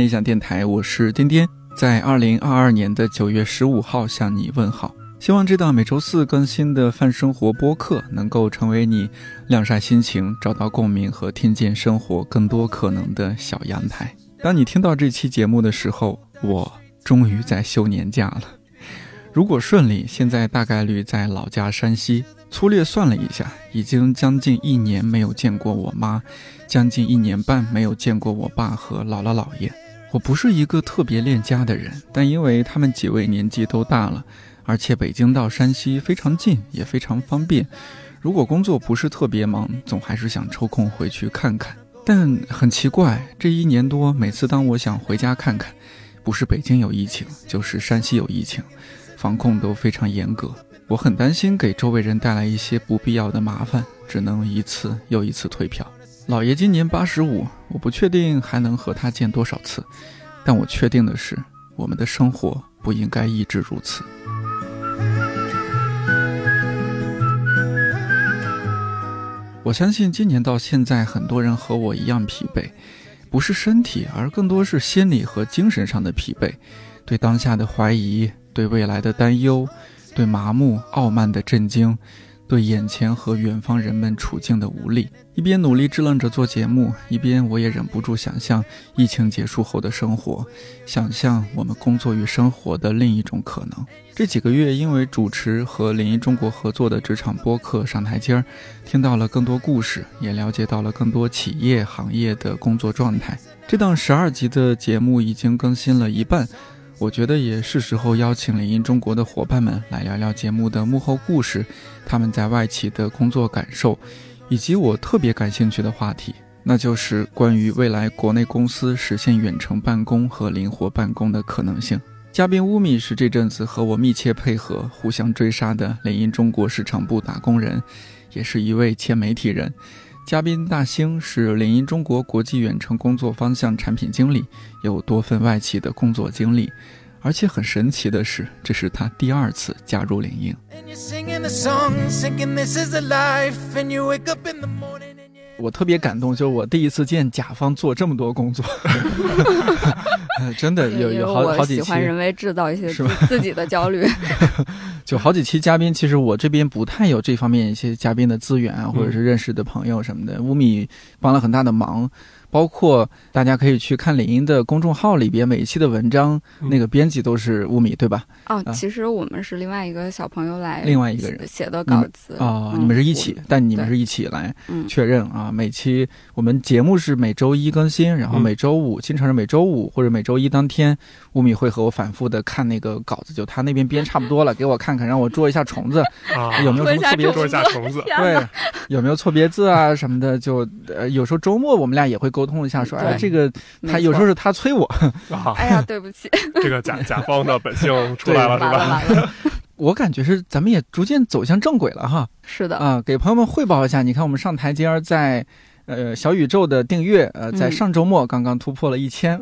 理想电台，我是颠颠，在二零二二年的九月十五号向你问好。希望这档每周四更新的泛生活播客能够成为你晾晒心情、找到共鸣和听见生活更多可能的小阳台。当你听到这期节目的时候，我终于在休年假了。如果顺利，现在大概率在老家山西。粗略算了一下，已经将近一年没有见过我妈，将近一年半没有见过我爸和姥姥姥爷。我不是一个特别恋家的人，但因为他们几位年纪都大了。而且北京到山西非常近，也非常方便。如果工作不是特别忙，总还是想抽空回去看看。但很奇怪，这一年多，每次当我想回家看看，不是北京有疫情，就是山西有疫情，防控都非常严格。我很担心给周围人带来一些不必要的麻烦，只能一次又一次退票。老爷今年八十五，我不确定还能和他见多少次，但我确定的是，我们的生活不应该一直如此。我相信今年到现在，很多人和我一样疲惫，不是身体，而更多是心理和精神上的疲惫，对当下的怀疑，对未来的担忧，对麻木、傲慢的震惊。对眼前和远方人们处境的无力，一边努力支棱着做节目，一边我也忍不住想象疫情结束后的生活，想象我们工作与生活的另一种可能。这几个月，因为主持和领英中国合作的职场播客上台阶儿，听到了更多故事，也了解到了更多企业行业的工作状态。这档十二集的节目已经更新了一半。我觉得也是时候邀请领英中国的伙伴们来聊聊节目的幕后故事，他们在外企的工作感受，以及我特别感兴趣的话题，那就是关于未来国内公司实现远程办公和灵活办公的可能性。嘉宾乌米是这阵子和我密切配合、互相追杀的领英中国市场部打工人，也是一位前媒体人。嘉宾大兴是领英中国国际远程工作方向产品经理，有多份外企的工作经历，而且很神奇的是，这是他第二次加入领英。我特别感动，就是我第一次见甲方做这么多工作，真的有有好好几期。喜欢人为制造一些自己的焦虑，就好几期嘉宾，其实我这边不太有这方面一些嘉宾的资源啊，或者是认识的朋友什么的。乌米帮了很大的忙。包括大家可以去看领英的公众号里边每一期的文章，那个编辑都是乌米，对吧？哦，其实我们是另外一个小朋友来，另外一个人。写的稿子。哦，你们是一起，但你们是一起来确认啊。每期我们节目是每周一更新，然后每周五经常是每周五或者每周一当天，乌米会和我反复的看那个稿子，就他那边编差不多了，给我看看，让我捉一下虫子，啊。有没有什么错别捉一下虫子，对，有没有错别字啊什么的，就呃有时候周末我们俩也会沟通一下，说哎这个他有时候是他催我，哎呀对不起，这个甲甲方的本性出来了是吧？我感觉是咱们也逐渐走向正轨了哈。是的。啊，给朋友们汇报一下，你看我们上台阶儿在呃小宇宙的订阅呃在上周末刚刚突破了一千，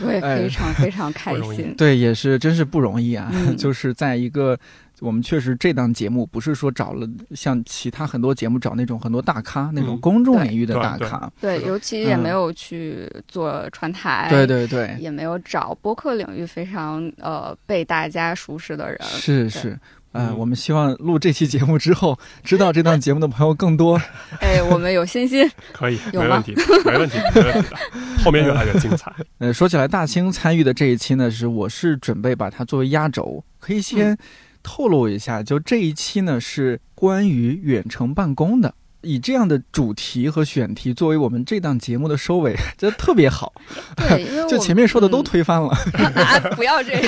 对，非常非常开心，对，也是真是不容易啊，就是在一个。我们确实这档节目不是说找了像其他很多节目找那种很多大咖那种公众领域的大咖，对，尤其也没有去做传台，对对对，也没有找播客领域非常呃被大家熟识的人，是是，嗯，我们希望录这期节目之后，知道这档节目的朋友更多。哎，我们有信心，可以，没问题，没问题，没问题的，后面越来越精彩。呃，说起来，大兴参与的这一期呢，是我是准备把它作为压轴，可以先。透露一下，就这一期呢是关于远程办公的，以这样的主题和选题作为我们这档节目的收尾，觉得特别好。对，因为 就前面说的都推翻了。不要这样，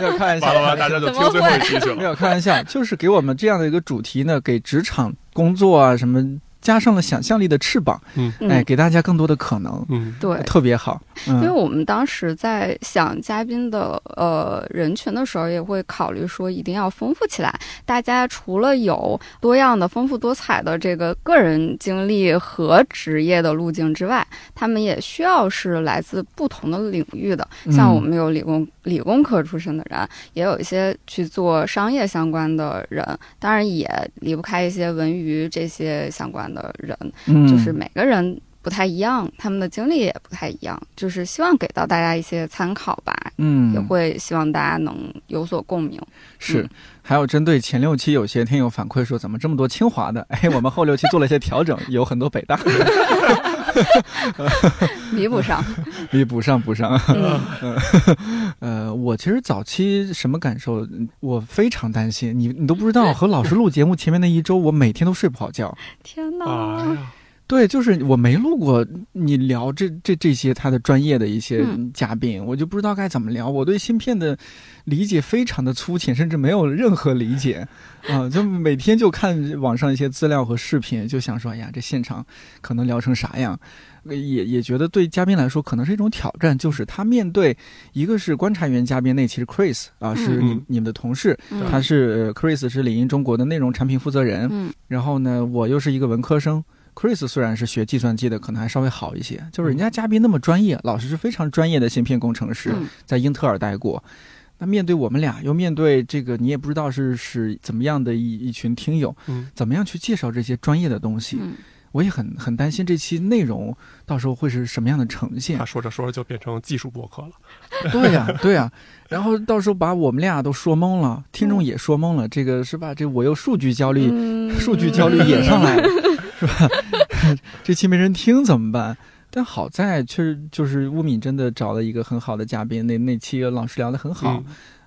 没有开玩笑，大家就听最后一期去了。没有开玩笑，就是给我们这样的一个主题呢，给职场工作啊什么。加上了想象力的翅膀，嗯，哎，给大家更多的可能，嗯，对，特别好。因为我们当时在想嘉宾的呃人群的时候，也会考虑说一定要丰富起来。大家除了有多样的、丰富多彩的这个个人经历和职业的路径之外，他们也需要是来自不同的领域的。像我们有理工理工科出身的人，也有一些去做商业相关的人，当然也离不开一些文娱这些相关。的人，就是每个人不太一样，他们的经历也不太一样，就是希望给到大家一些参考吧，嗯，也会希望大家能有所共鸣。是嗯。还有针对前六期，有些听友反馈说，怎么这么多清华的？哎，我们后六期做了一些调整，有很多北大，弥补上，弥补上补上。嗯，呃，我其实早期什么感受？我非常担心，你你都不知道，和老师录节目前面那一周，我每天都睡不好觉。天哪，对，就是我没录过你聊这这这些他的专业的一些嗯嘉宾，我就不知道该怎么聊。我对芯片的理解非常的粗浅，甚至没有任何理解啊、就每天就看网上一些资料和视频，就想说，哎呀，这现场可能聊成啥样？呃也也觉得对嘉宾来说可能是一种挑战，就是他面对一个是观察员嘉宾，那期是 Chris 啊，是你、嗯你们的同事，嗯他是呃 Chris 是领英中国的内容产品负责人，嗯然后呢，我又是一个文科生。Chris 虽然是学计算机的，可能还稍微好一些。就是人家嘉宾那么专业，老师是非常专业的芯片工程师，嗯在英特尔待过。那面对我们俩，又面对这个，你也不知道是是怎么样的一一群听友，嗯，怎么样去介绍这些专业的东西？嗯我也很很担心这期内容到时候会是什么样的呈现他。说着说着就变成技术博客了。对呀、对呀、然后到时候把我们俩都说懵了，听众也说懵了，这个是吧？这我又数据焦虑，嗯数据焦虑也上来了，是吧？这期没人听怎么办？但好在确实就是乌敏真的找了一个很好的嘉宾，那那期老师聊得很好，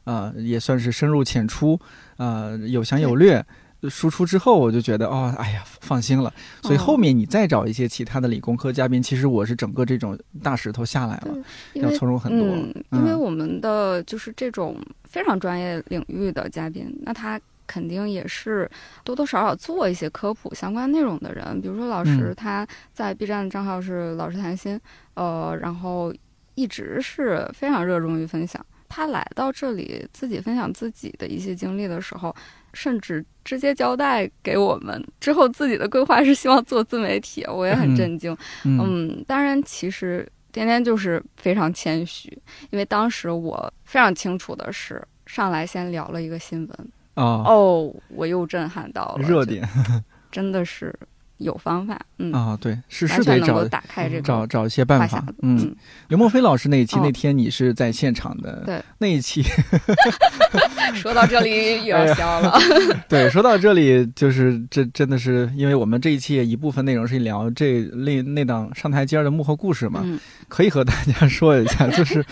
嗯啊、也算是深入浅出，啊、有详有略。输出之后，我就觉得哦，哎呀，放心了。所以哦后面你再找一些其他的理工科嘉宾，其实我是整个这种大石头下来了，要从容很多。嗯，因为我们的就是这种非常专业领域的嘉宾，那他肯定也是多多少少做一些科普相关内容的人。比如说老师嗯他在 B 站的账号是老师谈心，呃，然后一直是非常热衷于分享。他来到这里自己分享自己的一些经历的时候，甚至直接交代给我们。之后自己的规划是希望做自媒体，我也很嗯震惊。嗯。嗯，当然，其实天天就是非常谦虚，因为当时我非常清楚的是，上来先聊了一个新闻，啊，哦，我又震撼到了，热点。真的是有方法，嗯，啊，对，是是得找打开这个找找一些办法。嗯，刘墨菲老师那一期，哦。那天你是在现场的，对，那一期，说到这里又哎要笑了，对，说到这里，就是这真的是，因为我们这一期也一部分内容是聊这那那档上台阶的幕后故事嘛，嗯，可以和大家说一下，就是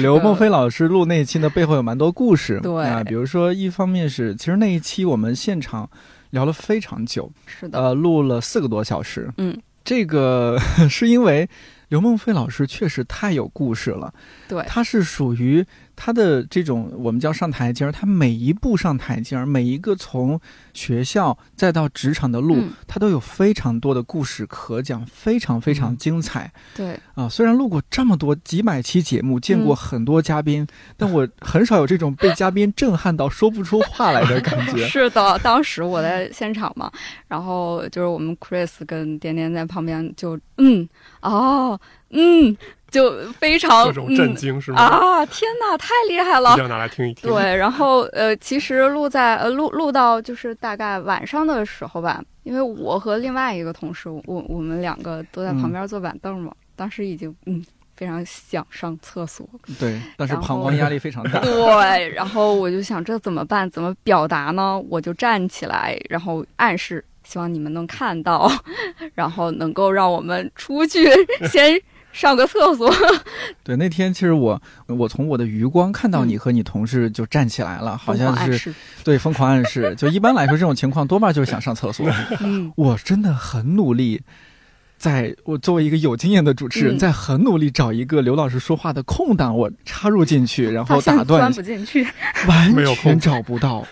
刘梦菲老师录那一期的，背后有蛮多故事，对。啊，比如说一方面是，其实那一期我们现场聊了非常久，是的，呃，录了四个多小时，嗯，这个 是因为刘梦飞老师确实太有故事了。对，他是属于他的这种我们叫上台阶儿，他每一步上台阶儿，每一个从学校再到职场的路，嗯他都有非常多的故事可讲，非常非常嗯精彩、对，啊！虽然录过这么多几百期节目，见过嗯很多嘉宾，但我很少有这种被嘉宾震撼到说不出话来的感觉。是的，当时我在现场嘛，然后就是我们 Chris 跟点点在旁边就嗯哦嗯，就非常各种震嗯惊是吗？啊！天哪，太厉害了一定！要拿来听一听。对，然后呃，其实录在呃录录到就是大概晚上的时候吧，因为我和另外一个同事，我我们两个都在旁边坐板凳嘛，当时已经嗯非常想上厕所，对，但是膀胱压力非常大。对，然后我就想这怎么办？怎么表达呢？我就站起来，然后暗示希望你们能看到，然后能够让我们出去先上个厕所。对，那天其实我我从我的余光看到你和你同事就站起来了，好像是对疯狂暗示。就一般来说，这种情况多半就是想上厕所。嗯，我真的很努力，在我作为一个有经验的主持人，嗯。在很努力找一个刘老师说话的空档，我插入进去，然后打断。钻，不进去。完没有空。全找不到。哇，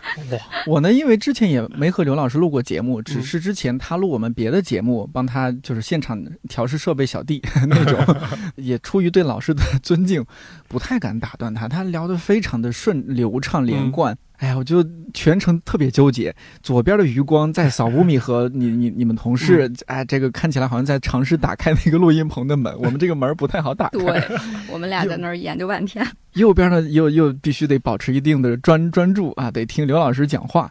我呢，因为之前也没和刘老师录过节目，只嗯。是之前他录我们别的节目，帮他就是现场调试设备小弟 那种，也出于对老师的尊敬，不太敢打断他。他聊得非常的顺流畅连贯。哎呀，我就全程特别纠结，左边的余光在扫乌米和你 你你们同事，哎，这个看起来好像在尝试打开那个录音棚的门，我们这个门不太好打开。对，我们俩在那儿研究半天。右边呢又又必须得保持一定的专专注啊，得听刘老师讲话。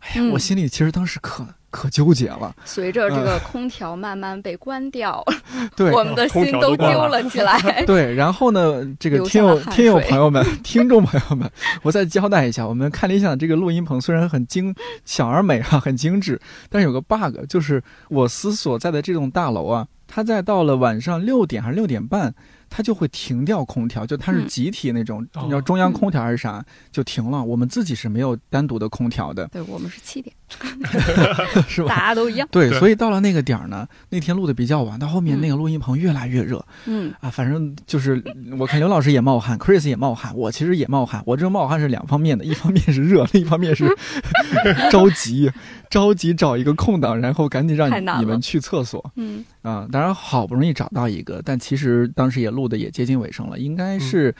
哎呀，嗯我心里其实当时可可纠结了。随着这个空调慢慢被关掉，对，我们的心都揪了起来。对，然后呢，这个听友听友朋友们、听众朋友们，我再交代一下，我们看理想这个录音棚虽然很精小而美哈，很精致，但是有个 bug，就是我司所在的这栋大楼啊，它在到了晚上六点还是六点半。它就会停掉空调，就它是集体那种，你知道中央空调还是啥，就停了。我们自己是没有单独的空调的。对我们是七点，是吧？大家都一样。对，所以到了那个点儿呢，那天录的比较晚，到后面那个录音棚越来越热。嗯啊，反正就是我看刘老师也冒汗，Chris 也冒汗，我其实也冒汗。我这冒汗是两方面的，一方面是热，另一方面是 着急，着急找一个空档，然后赶紧让你们去厕所。嗯啊，当然好不容易找到一个，但其实当时也录。录的也接近尾声了，应该是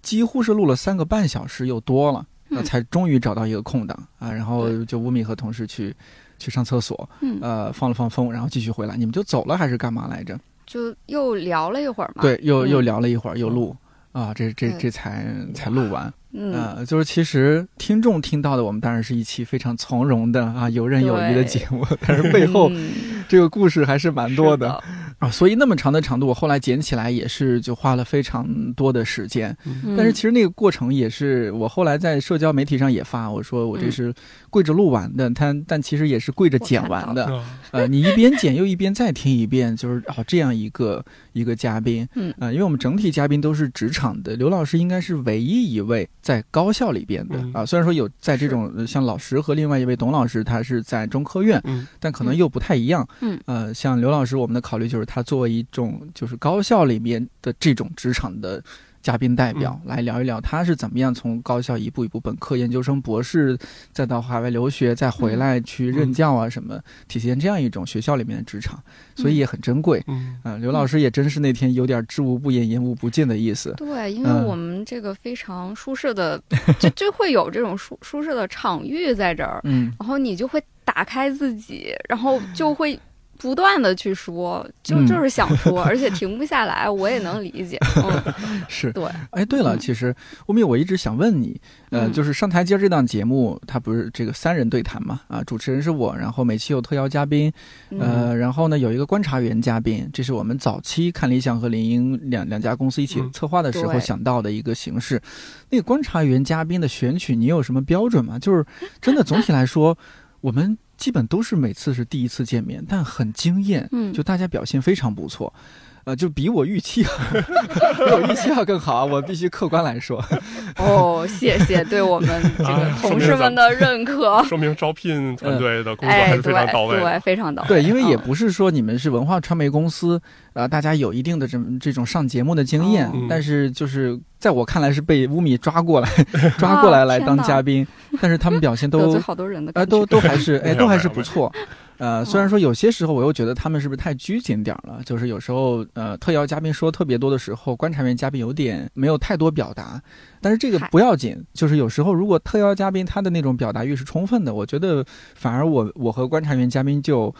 几乎是录了三个半小时又多了，那才终于找到一个空档啊。然后就乌米和同事去去上厕所，呃，放了放风，然后继续回来。你们就走了还是干嘛来着？就又聊了一会儿嘛。对，又又聊了一会儿，又录啊，这这这才才录完。嗯，就是其实听众听到的，我们当然是一期非常从容的啊，游刃有余的节目，但是背后这个故事还是蛮多的啊。所以那么长的长度，我后来剪起来也是就花了非常多的时间。但是其实那个过程也是我后来在社交媒体上也发，我说我这是跪着录完的，但但其实也是跪着剪完的。呃，你一边剪又一边再听一遍，就是哦这样一个一个嘉宾，嗯因为我们整体嘉宾都是职场的，刘老师应该是唯一一位。在高校里边的啊，虽然说有在这种像老师和另外一位董老师，他是在中科院，但可能又不太一样。嗯，呃，像刘老师，我们的考虑就是他作为一种就是高校里面的这种职场的。嘉宾代表来聊一聊，他是怎么样从高校一步一步本科、研究生、博士，再到海外留学，再回来去任教啊什么，体现这样一种学校里面的职场，所以也很珍贵。嗯，刘老师也真是那天有点知无不言，言无不尽的意思。对，因为我们这个非常舒适的，就就会有这种舒舒适的场域在这儿，嗯，然后你就会打开自己，然后就会。不断的去说，就就是想说，而且停不下来，我也能理解。嗯，是对。哎，对了，其实吴敏，我一直想问你，呃，就是上台阶这档节目，它不是这个三人对谈嘛？啊，主持人是我，然后每期有特邀嘉宾，呃，然后呢有一个观察员嘉宾，这是我们早期看理想和林英两两家公司一起策划的时候想到的一个形式。那个观察员嘉宾的选取，你有什么标准吗？就是真的总体来说，我们。基本都是每次是第一次见面，但很惊艳，嗯，就大家表现非常不错，呃，就比我预期，比我预期要更好，我必须客观来说。哦，谢谢对我们这个同事们的认可，说明招聘团队的工作还是非常到位，对，非常到位。对，因为也不是说你们是文化传媒公司，呃，大家有一定的这这种上节目的经验，但是就是在我看来是被乌米抓过来，抓过来来当嘉宾，但是他们表现都 好多人的，哎，都都还是哎，都还是 不错。呃，虽然说有些时候我又觉得他们是不是太拘谨点儿了，就是有时候呃，特邀嘉宾说特别多的时候，观察员嘉宾有点没有太多表达，但是这个不要紧，就是有时候如果特邀嘉宾他的那种表达欲是充分的，我觉得反而我我和观察员嘉宾就。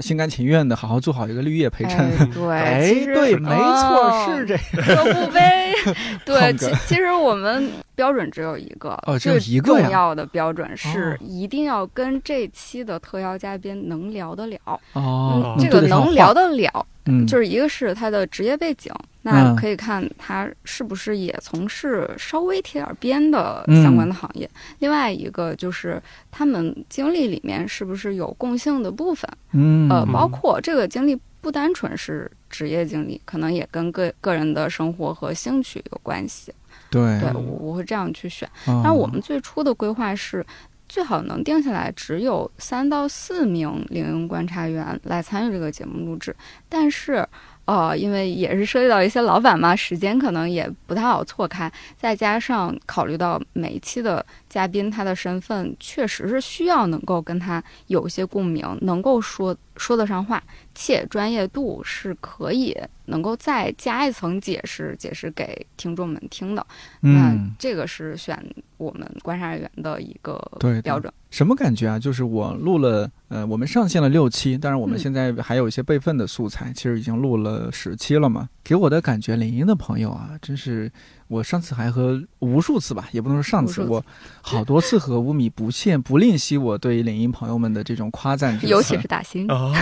心甘情愿的，好好做好一个绿叶陪衬。对，哎，对，没错，是这可 不呗。对，其其实我们标准只有一个，就一个重要的标准是一定要跟这期的特邀嘉宾能聊得了。哦，这个能聊得了。嗯，就是一个是他的职业背景，那可以看他是不是也从事稍微贴点边的相关的行业。另外一个就是他们经历里面是不是有共性的部分。嗯，呃，包括这个经历不单纯是职业经历，可能也跟个个人的生活和兴趣有关系。对，对我我会这样去选。但我们最初的规划是。最好能定下来，只有三到四名领英观察员来参与这个节目录制。但是，哦，因为也是涉及到一些老板嘛，时间可能也不太好错开。再加上考虑到每一期的嘉宾他的身份，确实是需要能够跟他有一些共鸣，能够说说得上话，且专业度是可以能够再加一层解释，解释给听众们听的。那这个是选。我们观察人员的一个标准，什么感觉啊？就是我录了，呃，我们上线了六期，但是我们现在还有一些备份的素材，其实已经录了十期了嘛。给我的感觉，领英的朋友啊，真是我上次还和无数次吧，也不能说上次，次。我好多次和乌米不限不吝惜我对领英朋友们的这种夸赞 尤其是大兴，啊，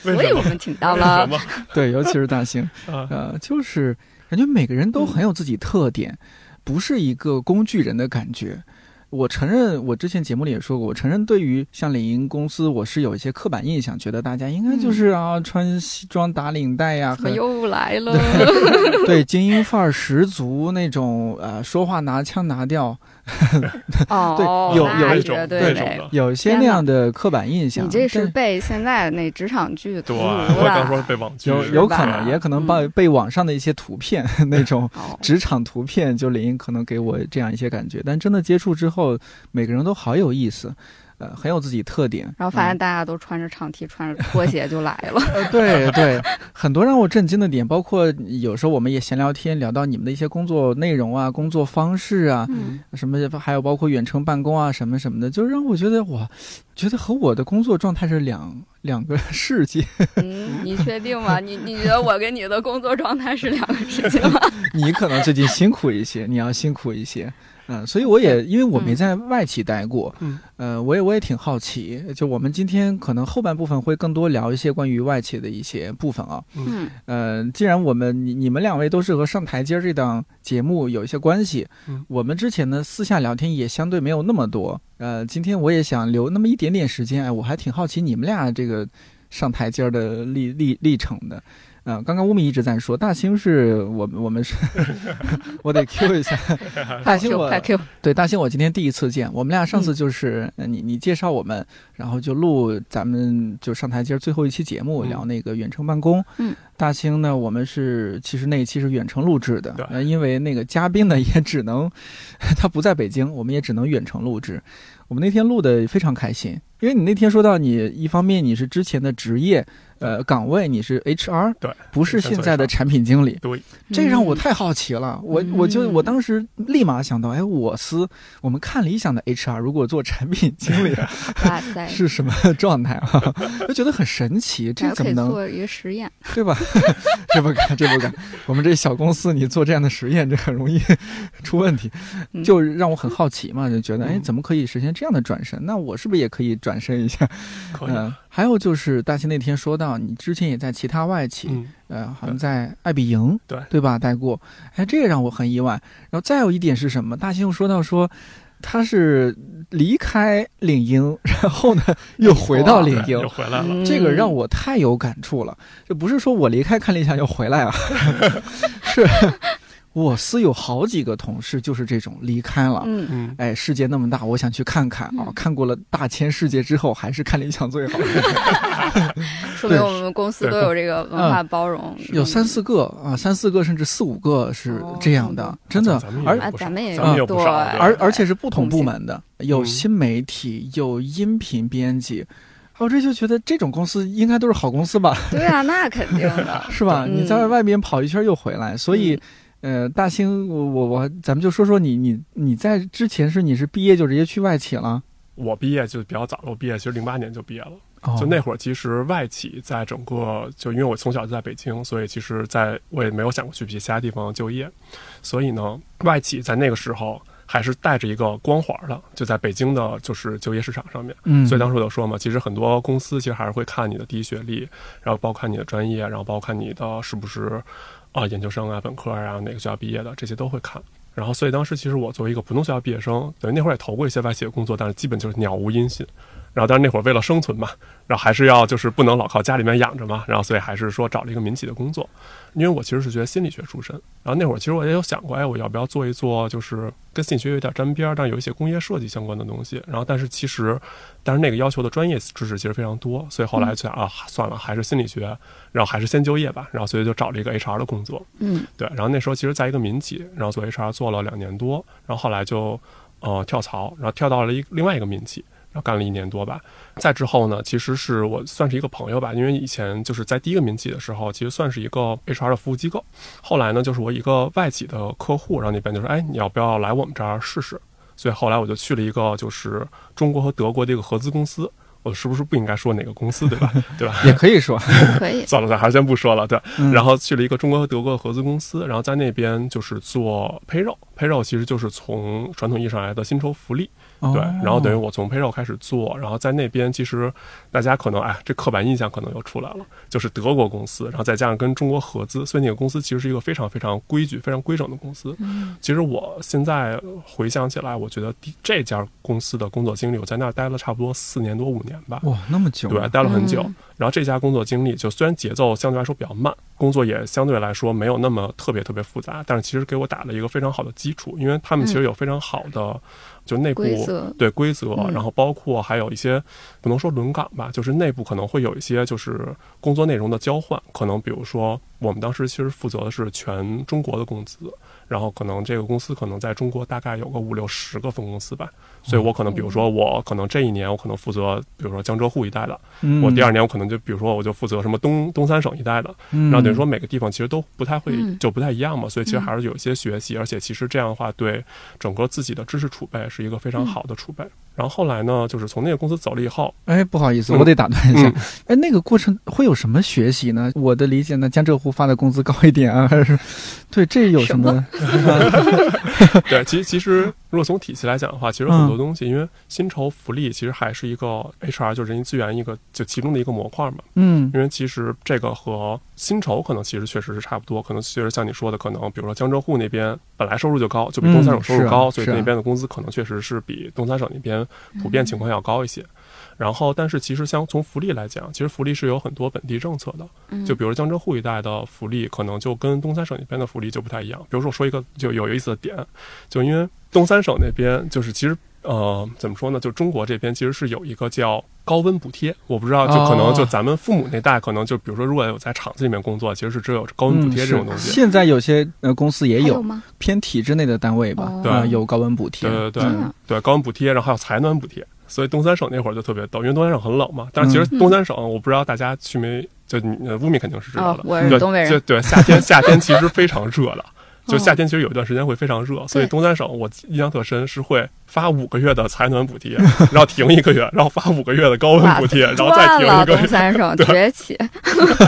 所以我们请到了。对，尤其是大兴，啊？呃，就是感觉每个人都很有自己特点，不是一个工具人的感觉。我承认，我之前节目里也说过，我承认对于像领英公司，我是有一些刻板印象，觉得大家应该就是啊穿西装打领带呀，很又来了？对精英范儿十足那种，呃，说话拿腔拿调，哦，有有一种对有一些那样的刻板印象。你这是被现在那职场剧对，荼我毒刚说。被网剧有有可能，也可能被嗯被网上的一些图片 那种哦职场图片，就领英可能给我这样一些感觉。但真的接触之后，每个人都好有意思，呃，很有自己特点。然后发现嗯大家都穿着长 T、穿着拖鞋就来了。呃，对对，很多让我震惊的点，包括有时候我们也闲聊天，聊到你们的一些工作内容啊、工作方式啊，嗯，什么，还有包括远程办公啊，什么什么的，就让我觉得哇，觉得和我的工作状态是两两个世界。嗯，你确定吗？你你觉得我跟你的工作状态是两个世界吗？你可能最近辛苦一些，你要辛苦一些。嗯，所以我也因为我没在外企待过，嗯，呃，我也我也挺好奇，就我们今天可能后半部分会更多聊一些关于外企的一些部分啊。嗯呃，既然我们你你们两位都是和上台阶儿这档节目有一些关系，嗯我们之前呢私下聊天也相对没有那么多。呃，今天我也想留那么一点点时间，哎，我还挺好奇你们俩这个上台阶儿的历历历程的。啊、刚刚乌米一直在说大兴是我们我们是，我得 Q 一下 大兴快 Q，对大兴我今天第一次见，我们俩上次嗯就是、呃你你介绍我们，然后就录咱们就上台阶儿最后一期节目、嗯聊那个远程办公。嗯，大兴呢，我们是其实那一期是远程录制的因为那个嘉宾呢也只能他不在北京，我们也只能远程录制。我们那天录的非常开心，因为你那天说到你一方面你是之前的职业呃岗位你是 HR，对，不是现在的产品经理，对，这让我太好奇了。我嗯我就我当时立马想到，哎，我司我们看理想的 HR 如果做产品经理哇塞，是什么状态啊？就觉得很神奇，这怎么能做一个实验？对吧？这不敢，这不敢。我们这小公司，你做这样的实验，这很容易出问题。嗯就让我很好奇嘛，就觉得，哎，嗯怎么可以实现这样的转身？那我是不是也可以转身一下？可以嗯、，还有就是大兴那天说到，你之前也在其他外企，嗯，呃，好像在爱彼迎，对对吧？待过，哎，这也让我很意外。然后再有一点是什么？大兴又说到说。他是离开领英，然后呢又回到领 英又，回来了，嗯这个让我太有感触了。这不是说我离开看理想又回来啊，是我司有好几个同事就是这种离开了。嗯，嗯，哎，世界那么大，我想去看看啊！嗯看过了大千世界之后，还是看理想最好。说明我们公司都有这个文化包容，有三四个啊，三四个甚至四五个是这样的，哦真的咱们。而咱们也咱们也有不少，对对而而且是不同部门的，有嗯新媒体，有音频编辑。我这就觉得这种公司应该都是好公司吧，对啊，那肯定的。是吧？嗯你在外边跑一圈又回来，所以，呃，大兴，我我我，咱们就说说你你你在之前是你是毕业就直接去外企了？我毕业就比较早了，我毕业其实零八年就毕业了。哦就那会儿，其实外企在整个就因为我从小就在北京，所以其实在我也没有想过去其他地方就业，所以呢，外企在那个时候还是带着一个光环的，就在北京的就是就业市场上面。嗯，所以当时我就说嘛，其实很多公司其实还是会看你的第一学历，然后包括看你的专业，然后包括看你的是不是啊、研究生啊、本科啊哪个学校毕业的，这些都会看。然后所以当时其实我作为一个普通学校毕业生，等于那会儿也投过一些外企的工作，但是基本就是鸟无音信。然后但是那会儿为了生存嘛，然后还是要就是不能老靠家里面养着嘛，然后所以还是说找了一个民企的工作。因为我其实是学心理学出身，然后那会儿其实我也有想过，哎，我要不要做一做就是跟心理学有点沾边，但是有一些工业设计相关的东西。然后但是其实，但是那个要求的专业知识其实非常多，所以后来就想啊，算了，还是心理学，然后还是先就业吧。然后所以就找了一个 HR 的工作。嗯对，然后那时候其实在一个民企，然后做 HR 做了两年多，然后后来就呃跳槽，然后跳到了一另外一个民企，然后干了一年多吧。再之后呢，其实是我算是一个朋友吧，因为以前就是在第一个民企的时候，其实算是一个 HR 的服务机构。后来呢，就是我一个外企的客户，然后那边就说，哎，你要不要来我们这儿试试？所以后来我就去了一个就是中国和德国的一个合资公司，我是不是不应该说哪个公司，对吧？对吧？也可以说，可以。算了，咱还是先不说了。对，嗯然后去了一个中国和德国的合资公司，然后在那边就是做配肉，配肉其实就是从传统意义上来的薪酬福利。对，然后等于于我从 payroll 开始做，然后在那边其实大家可能哎，这刻板印象可能又出来了，就是德国公司，然后再加上跟中国合资，所以那个公司其实是一个非常非常规矩、非常规整的公司。嗯其实我现在回想起来，我觉得这家公司的工作经历，我在那儿待了差不多四年多五年吧。哇，那么久啊，对，待了很久。嗯然后这家工作经历，就虽然节奏相对来说比较慢，工作也相对来说没有那么特别特别复杂，但是其实给我打了一个非常好的基础，因为他们其实有非常好的、就内部规对规则，嗯然后包括还有一些不能说轮岗吧，就是内部可能会有一些就是工作内容的交换，可能比如说我们当时其实负责的是全中国的工资。然后可能这个公司可能在中国大概有个五六十个分公司吧，所以我可能比如说我可能这一年我可能负责比如说江浙沪一带的，嗯。我第二年我可能就比如说我就负责什么东东三省一带的，嗯，然后等于说每个地方其实都不太会嗯。就不太一样嘛，所以其实还是有一些学习，而且其实这样的话对整个自己的知识储备是一个非常好的储备。然后后来呢，就是从那个公司走了以后，哎，不好意思，嗯我得打断一下嗯。哎，那个过程会有什么学习呢？我的理解呢，江浙沪发的工资高一点啊，还 是对这有什么？对，其实其实如果从体系来讲的话，其实很多东西，因为薪酬福利其实还是一个 HR 就人力资源一个就其中的一个模块嘛。嗯因为其实这个和薪酬可能其实确实是差不多，可能确实像你说的，可能比如说江浙沪那边本来收入就高，就比东三省收嗯是啊入高，所以那边的工资可能确实是比东三省那边普遍情况要高一些。然后，但是其实像从福利来讲，其实福利是有很多本地政策的，嗯就比如江浙沪一带的福利，可能就跟东三省那边的福利就不太一样。比如说，我说一个就有意思的点，就因为东三省那边就是其实呃怎么说呢，就中国这边其实是有一个叫高温补贴，我不知道，就可能哦就咱们父母那代，可能就比如说如果有在厂子里面工作，其实是只有高温补贴这种东西。嗯现在有些呃公司也有有吗？偏体制内的单位吧，哦对啊有高温补贴。对对对高温补贴，然后还有采暖补贴。所以东三省那会儿就特别逗，因为东三省很冷嘛。但是其实嗯东三省，我不知道大家去没，就你呃乌米肯定是知道的。，哦我是对，东北人。就对，夏天夏天其实非常热的，就哦夏天其实有一段时间会非常热，所以东三省我印象特深是会发五个月的采暖补贴，然后停一个月，然后发五个月的高温补贴，然后再停东一个月，三省 对崛起，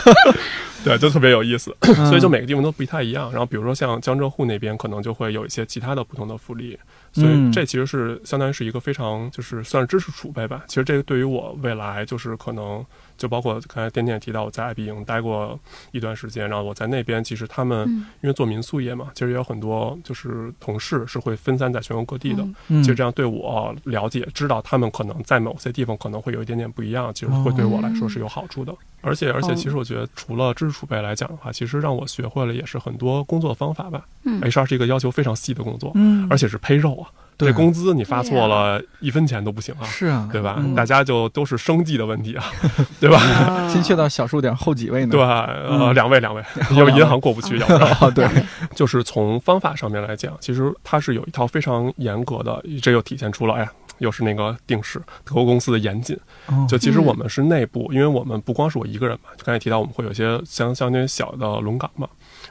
对，就特别有意思。嗯所以就每个地方都不太一样。然后比如说像江浙沪那边，可能就会有一些其他的不同的福利。所嗯以这其实是相当于是一个非常就是算是知识储备吧。其实这个对于我未来就是可能就包括刚才点点也提到我在爱彼迎待过一段时间，然后我在那边其实他们嗯因为做民宿业嘛，其实也有很多就是同事是会分散在全国各地的。其实这样对我了解，知道他们可能在某些地方可能会有一点点不一样，其实会对我来说是有好处的。而且而且，其实我觉得除了知识储备来讲的话，其实让我学会了也是很多工作方法吧。嗯 HR 是一个要求非常细的工作，嗯，而且是胚肉啊，对这工资你发错了一分钱都不行啊，是啊，对吧？嗯大家就都是生计的问题啊，对吧？啊精确到小数点后几位呢？对，呃，嗯两位两位，因为银行过不去，要不然。哦，对，就是从方法上面来讲，其实它是有一套非常严格的，这又体现出了，哎呀，又是那个定式德国公司的严谨。哦就其实我们是内部，因为我们不光是我一个人嘛，就刚才提到我们会有一些相相对小的轮岗嘛，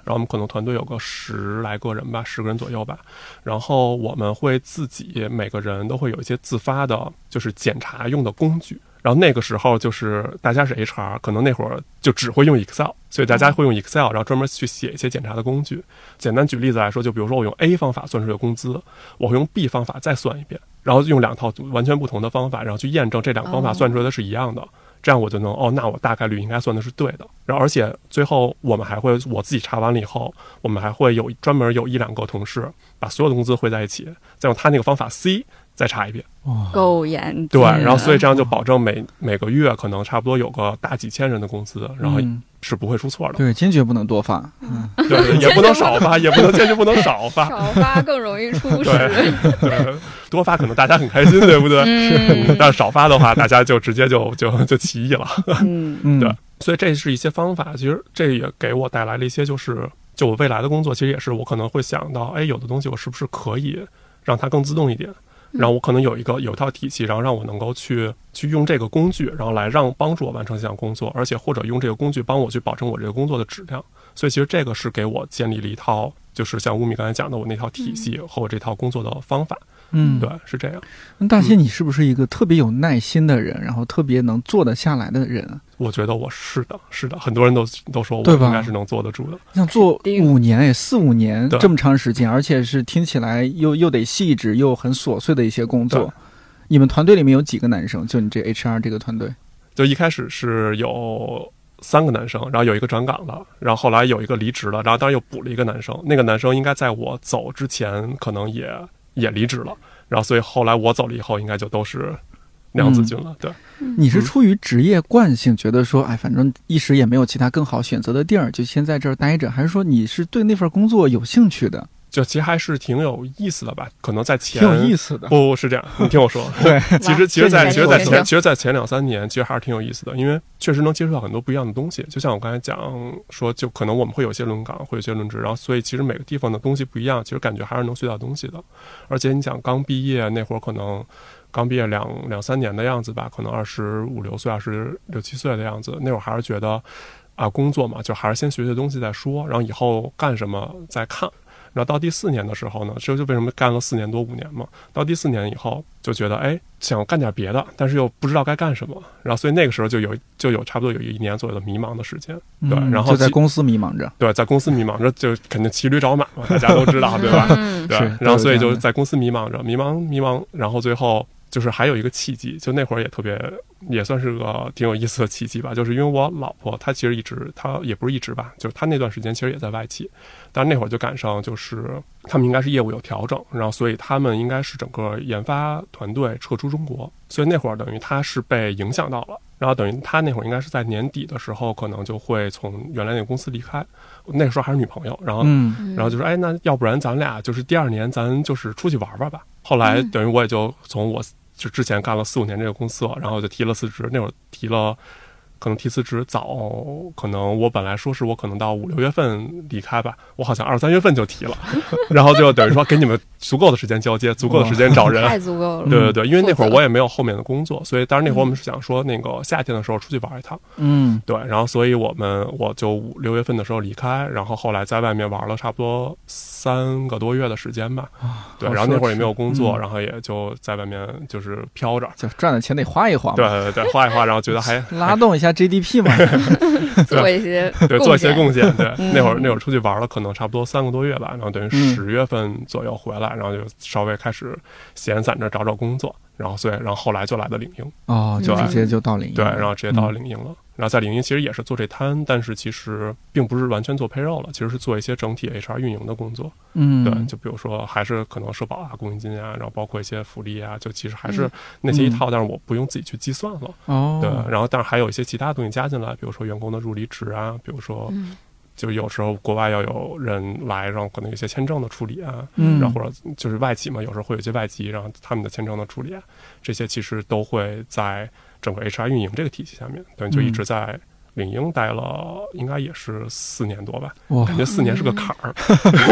然后我们可能团队有个十来个人吧，十个人左右吧，然后我们会自己每个人都会有一些自发的，就是检查用的工具。然后那个时候就是大家是 HR，可能那会儿就只会用 Excel，所以大家会用 Excel，然后专门去写一些检查的工具。简单举例子来说，就比如说我用 A 方法算出这个工资，我会用 B 方法再算一遍，然后用两套完全不同的方法，然后去验证这两个方法哦算出来的是一样的。这样我就能哦，那我大概率应该算的是对的。然后而且最后我们还会我自己查完了以后，我们还会有专门有一两个同事把所有的工资汇在一起，再用他那个方法 C 再查一遍。哇，够严谨。对，然后所以这样就保证每每个月可能差不多有个大几千人的工资，然后嗯是不会出错的。对，坚决不能多发。嗯，对，也不能少发，也不能坚决不能少发。少发更容易出事。对对，多发可能大家很开心，对不对？嗯 但是少发的话，大家就直接就就就起义了。嗯嗯，对，所以这是一些方法。其实这也给我带来了一些，就是就我未来的工作，其实也是我可能会想到，哎，有的东西我是不是可以让它更自动一点？然后我可能有一个有一套体系，然后让我能够去去用这个工具，然后来让帮助我完成这项工作，而且或者用这个工具帮我去保证我这个工作的质量。所以其实这个是给我建立了一套，就是像乌米刚才讲的我那套体系和我这套工作的方法。嗯，对，是这样。那大仙，你是不是一个特别有耐心的人，然后特别能坐得下来的人？我觉得我是的，是的，很多人都都说我应该是能坐得住的。像做五年哎，四五年这么长时间，而且是听起来又又得细致又很琐碎的一些工作。你们团队里面有几个男生？就你这 HR 这个团队？就一开始是有三个男生，然后有一个转岗了，然后后来有一个离职了，然后当然又补了一个男生。那个男生应该在我走之前可能也也离职了，然后所以后来我走了以后，应该就都是娘子军了。对，你是出于职业惯性，觉得说，哎，反正一时也没有其他更好选择的地儿，就先在这儿待着，还是说你是对那份工作有兴趣的，就其实还是挺有意思的吧？可能在前挺有意思的？不是这样，你听我说。对，其实，其实在，这其实，在前，其实，在前两三年，其实还是挺有意思的，因为确实能接触到很多不一样的东西。就像我刚才讲说，就可能我们会有些轮岗，会有些轮值，然后所以其实每个地方的东西不一样，其实感觉还是能学到东西的。而且你想，刚毕业那会儿，可能刚毕业两两三年的样子吧，可能二十五六岁、二十六七岁的样子，那会儿还是觉得啊，工作嘛，就还是先学学东西再说，然后以后干什么再看。然后到第四年的时候呢，这就为什么干了四年多五年嘛。到第四年以后就觉得，哎，想干点别的，但是又不知道该干什么。然后所以那个时候就有就有差不多有一年左右的迷茫的时间。对嗯然后就在公司迷茫着。对，在公司迷茫着，就肯定骑驴找马嘛，大家都知道，对吧？嗯对，然后所以就在公司迷茫着，迷茫迷茫，然后最后就是还有一个契机，就那会儿也特别，也算是个挺有意思的契机吧，就是因为我老婆她其实一直，她也不是一直吧，就是她那段时间其实也在外企，但那会儿就赶上就是他们应该是业务有调整，然后所以他们应该是整个研发团队撤出中国，所以那会儿等于她是被影响到了。然后等于他那会儿应该是在年底的时候，可能就会从原来那个公司离开。那个时候还是女朋友，然后嗯然后就说，哎，那要不然咱俩就是第二年，咱就是出去玩玩吧。后来等于我也就从我就之前干了四五年这个公司了，然后就提了辞职。那会儿提了，可能提辞职早，可能我本来说是我可能到五六月份离开吧，我好像二三月份就提了，然后就等于说给你们足够的时间交接，足够的时间找人。太足够了。对对对，因为那会儿我也没有后面的工作，所以当然那会儿我们是想说那个夏天的时候出去玩一趟。嗯对，然后所以我们我就五六月份的时候离开，然后后来在外面玩了差不多三个多月的时间吧。对，然后那会儿也没有工作，嗯然后也就在外面就是飘着。就赚的钱得花一花对，对对，花一花，然后觉得还 拉动一下 GDP 嘛。做一些对做一些贡献。对，嗯那会儿那会儿出去玩了，可能差不多三个多月吧，然后等于嗯十月份左右回来，然后就稍微开始闲散着找找工作，然后所以然后后来就来的领英。哦，就直接就到领英对，然后直接到领英了。然后在领英其实也是做这摊，但是其实并不是完全做配肉了，其实是做一些整体 HR 运营的工作。嗯，对，就比如说还是可能社保啊、公积金啊，然后包括一些福利啊，就其实还是那些一套，但是我不用自己去计算了。哦，对，然后但是还有一些其他东西加进来，比如说员工的入离职啊，比如说嗯就有时候国外要有人来，然后可能有一些签证的处理啊，嗯，然后或者就是外企嘛，有时候会有一些外籍，然后他们的签证的处理啊，这些其实都会在整个 HR 运营这个体系下面，等于就一直在领英待了，应该也是四年多吧，感觉四年是个坎儿。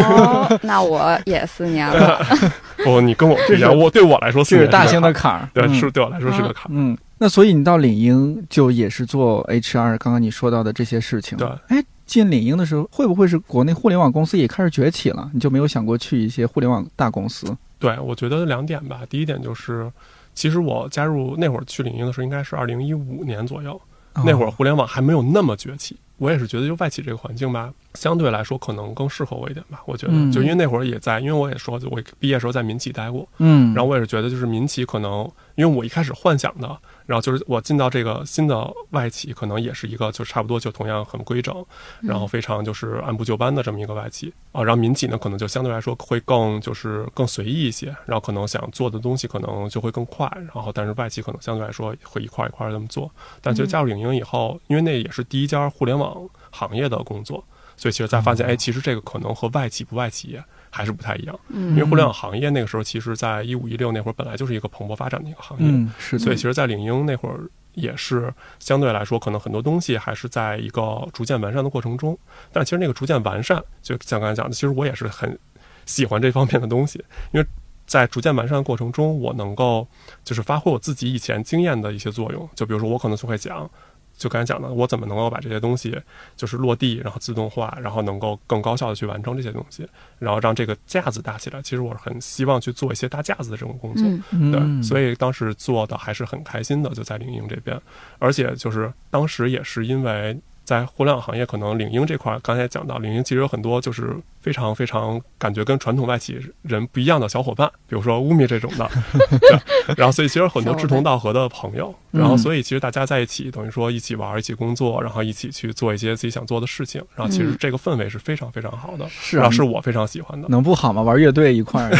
哦，那我也四年了。不，你跟我不一样，我对我来说是大型年是个坎儿，的坎儿，对，嗯是对我来说是个坎儿。嗯，那所以你到领英就也是做 HR，刚刚你说到的这些事情。对，哎，进领英的时候，会不会是国内互联网公司也开始崛起了？你就没有想过去一些互联网大公司？对，我觉得两点吧。第一点就是，其实我加入那会儿去领英的时候，应该是二零一五年左右，那会儿哦互联网还没有那么崛起。我也是觉得，就外企这个环境吧，相对来说可能更适合我一点吧。我觉得，嗯就因为那会儿也在，因为我也说，我毕业时候在民企待过，嗯，然后我也是觉得，就是民企可能，因为我一开始幻想的，然后就是我进到这个新的外企，可能也是一个就差不多就同样很规整，然后非常就是按部就班的这么一个外企啊。然后民企呢，可能就相对来说会更就是更随意一些，然后可能想做的东西可能就会更快，然后但是外企可能相对来说会一块一块这么做。但其实加入领英以后，因为那也是第一家互联网行业的工作，所以其实才发现，哎，其实这个可能和外企不外企还是不太一样。因为嗯互联网行业那个时候，其实在一五一六那会儿本来就是一个蓬勃发展的一个行业，嗯是的，所以其实，在领英那会儿也是相对来说，可能很多东西还是在一个逐渐完善的过程中。但其实那个逐渐完善，就像刚才讲的，其实我也是很喜欢这方面的东西，因为在逐渐完善的过程中，我能够就是发挥我自己以前经验的一些作用。就比如说，我可能就会讲。就刚才讲的，我怎么能够把这些东西就是落地，然后自动化，然后能够更高效的去完成这些东西，然后让这个架子搭起来。其实我是很希望去做一些搭架子的这种工作。嗯对，所以以当时做的还是很开心的，就在领英这边，而且就是当时也是因为在互联网行业，可能领英这块儿，刚才讲到领英其实有很多就是非常非常感觉跟传统外企人不一样的小伙伴，比如说乌米这种的，对然后所以其实很多志同道合的朋友，嗯然后所以其实大家在一起，等于说一起玩、一起工作，然后一起去做一些自己想做的事情，然后其实嗯这个氛围是非常非常好的，是啊然后，是我非常喜欢的。能不好吗？玩乐队一块儿，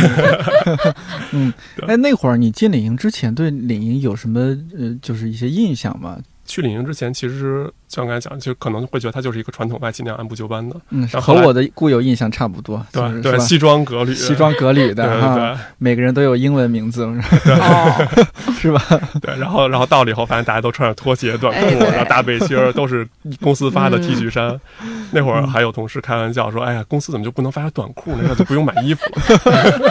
嗯，对哎，那会儿你进领英之前，对领英有什么呃，就是一些印象吗？去领英之前，其实像刚才讲，就可能会觉得它就是一个传统外企那样按部就班的，嗯，和我的固有印象差不多，对对，西装革履，西装革履对对的，对每个人都有英文名字，哦，是吧？对，然后然后到了以后，发现大家都穿着拖鞋、短裤，然后大背心儿，都是公司发的嗯 T 恤衫。那会儿还有同事开玩笑说：“哎呀，公司怎么就不能发点短裤呢？那就不用买衣服了。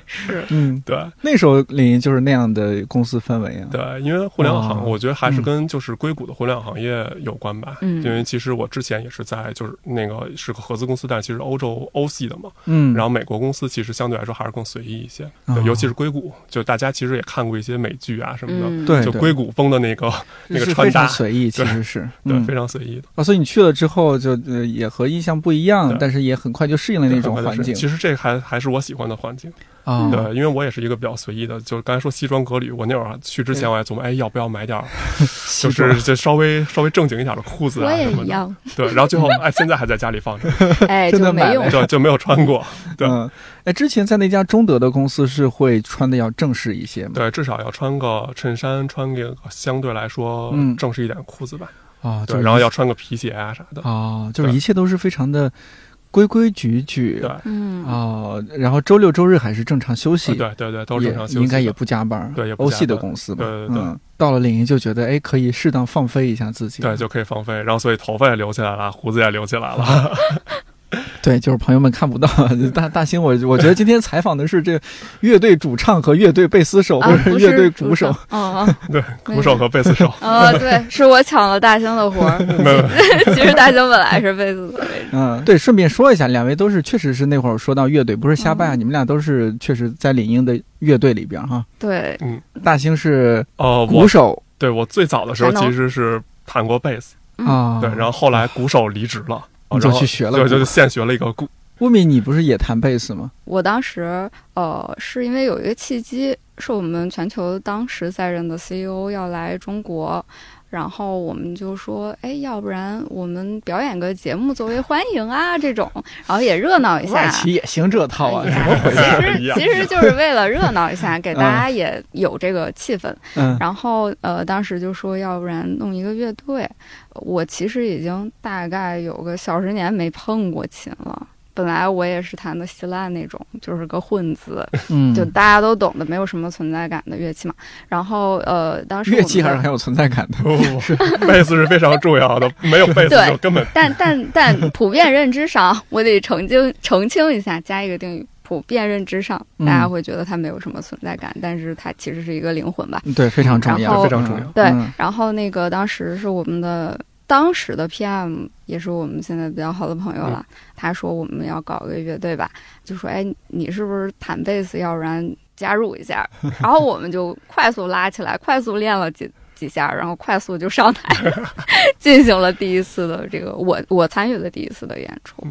是，嗯”，对那时候领英就是那样的公司氛围啊。对，因为互联网行，哦我觉得还是嗯跟就是硅谷的互联网行业有关吧。嗯因为其实我之前也是在就是那个是个合资公司，但其实欧洲欧系的嘛。嗯，然后美国公司其实相对来说还是更随意一些，尤其是硅谷，就大家其实也看过一些美剧啊什么的，嗯，对对就硅谷风的那个那个是非常穿搭，随意，其实是对，嗯非常随意的。啊，所以你去了之后就呃也和印象不一样，但是也很快就适应了那种环境其实这还还是我喜欢的环境，啊。对，因为我也是一个比较随意的，就是刚才说西装革履，我那会儿去之前我还琢磨，哎，要不要买点儿，就是就稍微稍微正经一点的裤子啊什么的，一样，对，然后最后哎，现在还在家里放着，哎，真的没用。就就没有穿过，对。嗯，哎，之前在那家中德的公司是会穿的要正式一些吗？对，至少要穿个衬衫，穿个相对来说嗯。正式一点的裤子吧，啊，就对，然后要穿个皮鞋啊啥的，啊，就是一切都是非常的规规矩矩。对，嗯，哦，然后周六周日还是正常休息，对对对，都正常休息，应该也不加班，对也不欧系的公司吧，对对对。嗯，到了领英就觉得哎，可以适当放飞一下自己，对，就可以放飞，然后所以头发也留起来了，胡子也留起来了，对，就是朋友们看不到大大兴，我我觉得今天采访的是这乐队主唱和乐队贝斯手，啊或，者不乐队鼓手，嗯嗯，对，鼓手和贝斯手，呃，对，是我抢了大兴的活儿。没有，其实大兴本来是贝斯的位置。嗯，对，顺便说一下，两位都是确实是那会儿说到乐队，不是瞎掰啊，嗯你们俩都是确实在领英的乐队里边哈。对，嗯大兴是哦，鼓手对我最早的时候其实是弹过贝斯，嗯啊，对，然后后来鼓手离职了，你就然后去学了鼓对，就现学了一个鼓，乌米，你不是也弹贝斯吗？我当时呃是因为有一个契机，是我们全球当时在任的 CEO 要来中国。然后我们就说，哎，要不然我们表演个节目作为欢迎啊，这种，然后也热闹一下。外企也行这套啊，哎呀怎么回事？其实其实就是为了热闹一下，给大家也有这个气氛。嗯然后呃，当时就说，要不然弄一个乐队。我其实已经大概有个小十年没碰过琴了。本来我也是弹的稀烂那种，就是个混子，嗯，就大家都懂的，没有什么存在感的乐器嘛。然后呃，当时乐器还是很有存在感的。不不不，贝斯是非常重要的，没有贝斯就根本但但但普遍认知上，我得澄清澄清一下，加一个定语。普遍认知上，嗯大家会觉得它没有什么存在感，但是它其实是一个灵魂吧。对，非常重要，非常重要对，嗯然后那个当时是我们的当时的 PM，也是我们现在比较好的朋友了。他说我们要搞个乐队吧，就说哎，你是不是弹贝斯？要不然加入一下。然后我们就快速拉起来，快速练了几。几下，然后快速就上台进行了第一次的这个我我参与的第一次的演出。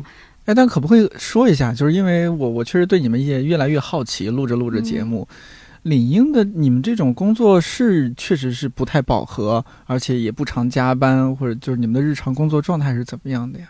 哎，但可不可以说一下？就是因为我我确实对你们也越来越好奇，录着录着节目，领英的你们这种工作是确实是不太饱和，而且也不常加班，或者就是你们的日常工作状态是怎么样的呀？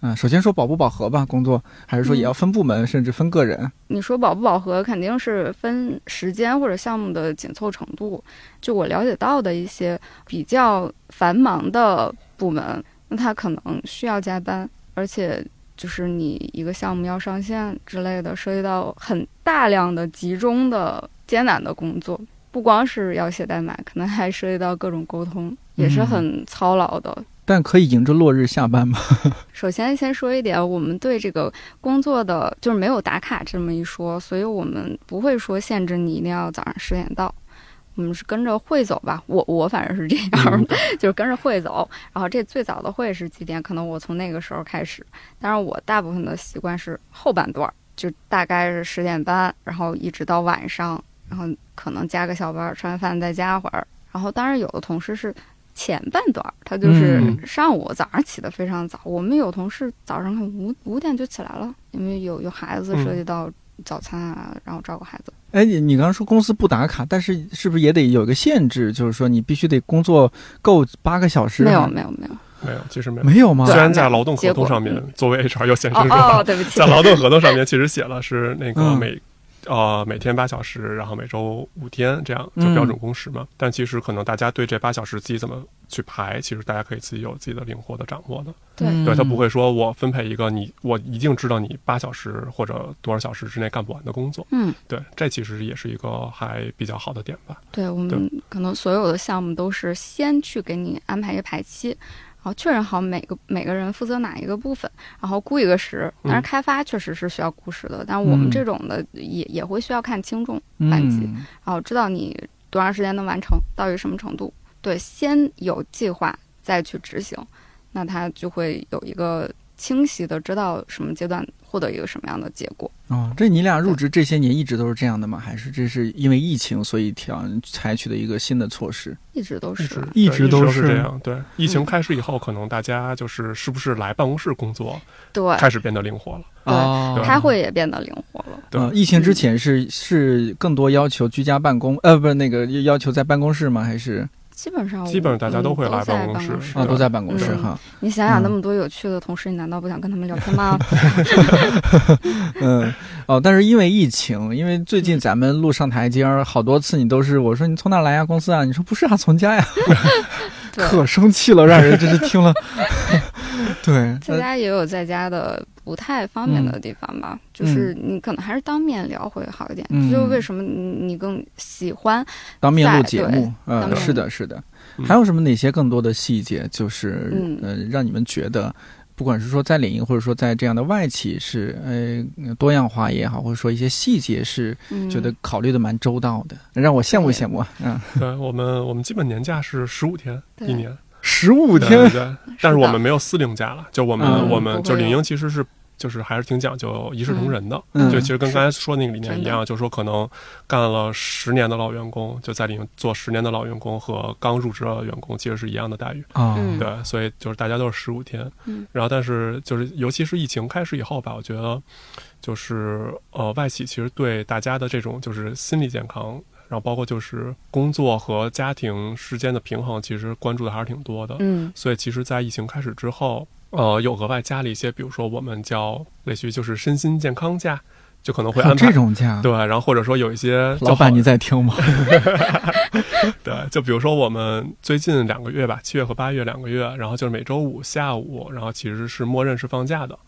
嗯，首先说饱不饱和吧，工作还是说也要分部门，甚至分个人？你说饱不饱和，肯定是分时间或者项目的紧凑程度。就我了解到的一些比较繁忙的部门，那他可能需要加班，而且就是你一个项目要上线之类的，涉及到很大量的集中的艰难的工作，不光是要写代码，可能还涉及到各种沟通，也是很操劳的。但可以迎着落日下班吗？首先，先说一点，我们对这个工作的就是没有打卡这么一说，所以我们不会说限制你一定要早上十点到。我们是跟着会走吧，我我反正是这样的，就是跟着会走。然后这最早的会是几点？可能我从那个时候开始，但是我大部分的习惯是后半段，就大概是十点半，然后一直到晚上，然后可能加个小班，吃完饭再加会儿。然后当然有的同事是前半段，他就是嗯上午早上起得非常早。我们有同事早上五五点就起来了，因为有有孩子嗯涉及到早餐啊，然后照顾孩子。哎，你你刚刚说公司不打卡，但是是不是也得有个限制？就是说你必须得工作够八个小时？没有没有没有。没有，其实没有。没有吗？虽然在劳动合同上面嗯，作为 HR 又显示哦出哦，对不起在，劳动合同上面其实写了是那个嗯每、呃每天八小时，然后每周五天这样就嗯标准工时嘛。但其实可能大家对这八小时自己怎么去排，其实大家可以自己有自己的灵活的掌握的。对嗯对他不会说我分配一个你我一定知道你八小时或者多少小时之内干不完的工作。嗯，对，这其实也是一个还比较好的点吧。对我们可能所有的项目都是先去给你安排一个排期，然后确认好每个每个人负责哪一个部分，然后估一个时。当然，嗯开发确实是需要估时的，但我们嗯这种的也也会需要看轻重，班级嗯然后知道你多长时间能完成，到底什么程度。对，先有计划再去执行，那他就会有一个清晰的知道什么阶段获得一个什么样的结果。哦，这你俩入职这些年一直都是这样的吗？还是这是因为疫情所以调采取的一个新的措施？一直都是一直都是这样。对，疫情开始以后，可能大家就是是不是来办公室工作对，开始变得灵活了。对哦，开会也变得灵活了。对嗯，疫情之前是是更多要求居家办公，呃，不是那个要求在办公室吗？还是基本上，基本上大家都会来办公室室啊都在办公室嗯哈？你想想嗯那么多有趣的同事，你难道不想跟他们聊天吗？嗯，哦，但是因为疫情，因为最近咱们路上台阶儿好多次，你都是我说你从哪来呀？公司啊？你说不是啊，从家呀，可生气了，让人真是听了。对，在家也有在家的不太方便的地方吧，就是你可能还是当面聊会好一点。嗯。就是为什么你你更喜欢当面录节目，呃，是的，是的。嗯。还有什么哪些更多的细节，就是、嗯。呃，让你们觉得，不管是说在领英，或者说在这样的外企是呃多样化也好，或者说一些细节是嗯。觉得考虑的蛮周到的，让我羡慕羡慕啊！嗯，对我们，我们基本年假是十五天对一年，十五天。对，对。但是我们没有四令假了，就我们、嗯。我们就领不会有。营其实是就是还是挺讲究一视同仁的。嗯。就其实跟刚才说那个理念一真样，就是说可能干了十年的老员工，就在里面做十年的老员工和刚入职的员工其实是一样的待遇。啊，嗯。对，所以就是大家都是十五天，嗯。然后但是就是尤其是疫情开始以后吧，我觉得就是呃外企其实对大家的这种就是心理健康，然后包括就是工作和家庭之间的平衡，其实关注的还是挺多的。嗯所以其实，在疫情开始之后，呃，有额外加了一些，比如说我们叫类似于就是身心健康假，就可能会安排这种假，对，然后或者说有一些老板你在听吗？对，就比如说我们最近两个月吧，七月和八月两个月，然后就是每周五下午，然后其实是默认是放假的。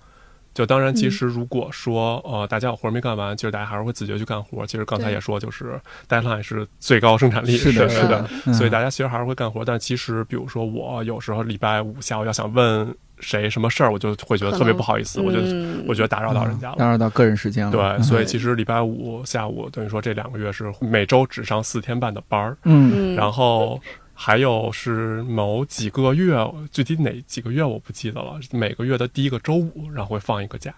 就当然，其实如果说、呃大家有活儿没干完，其实大家还是会自觉去干活儿。其实刚才也说，就是 deadline 是最高生产力，是的，是是的，嗯所以大家其实还是会干活。但其实，比如说我有时候礼拜五下午要想问谁什么事儿，我就会觉得特别不好意思，我就嗯我觉得打扰到人家了。打扰到个人时间了。对，嗯所以其实礼拜五下午等于说这两个月是每周只上四天半的班儿，嗯嗯，然后还有是某几个月，具体哪几个月我不记得了。每个月的第一个周五，然后会放一个假，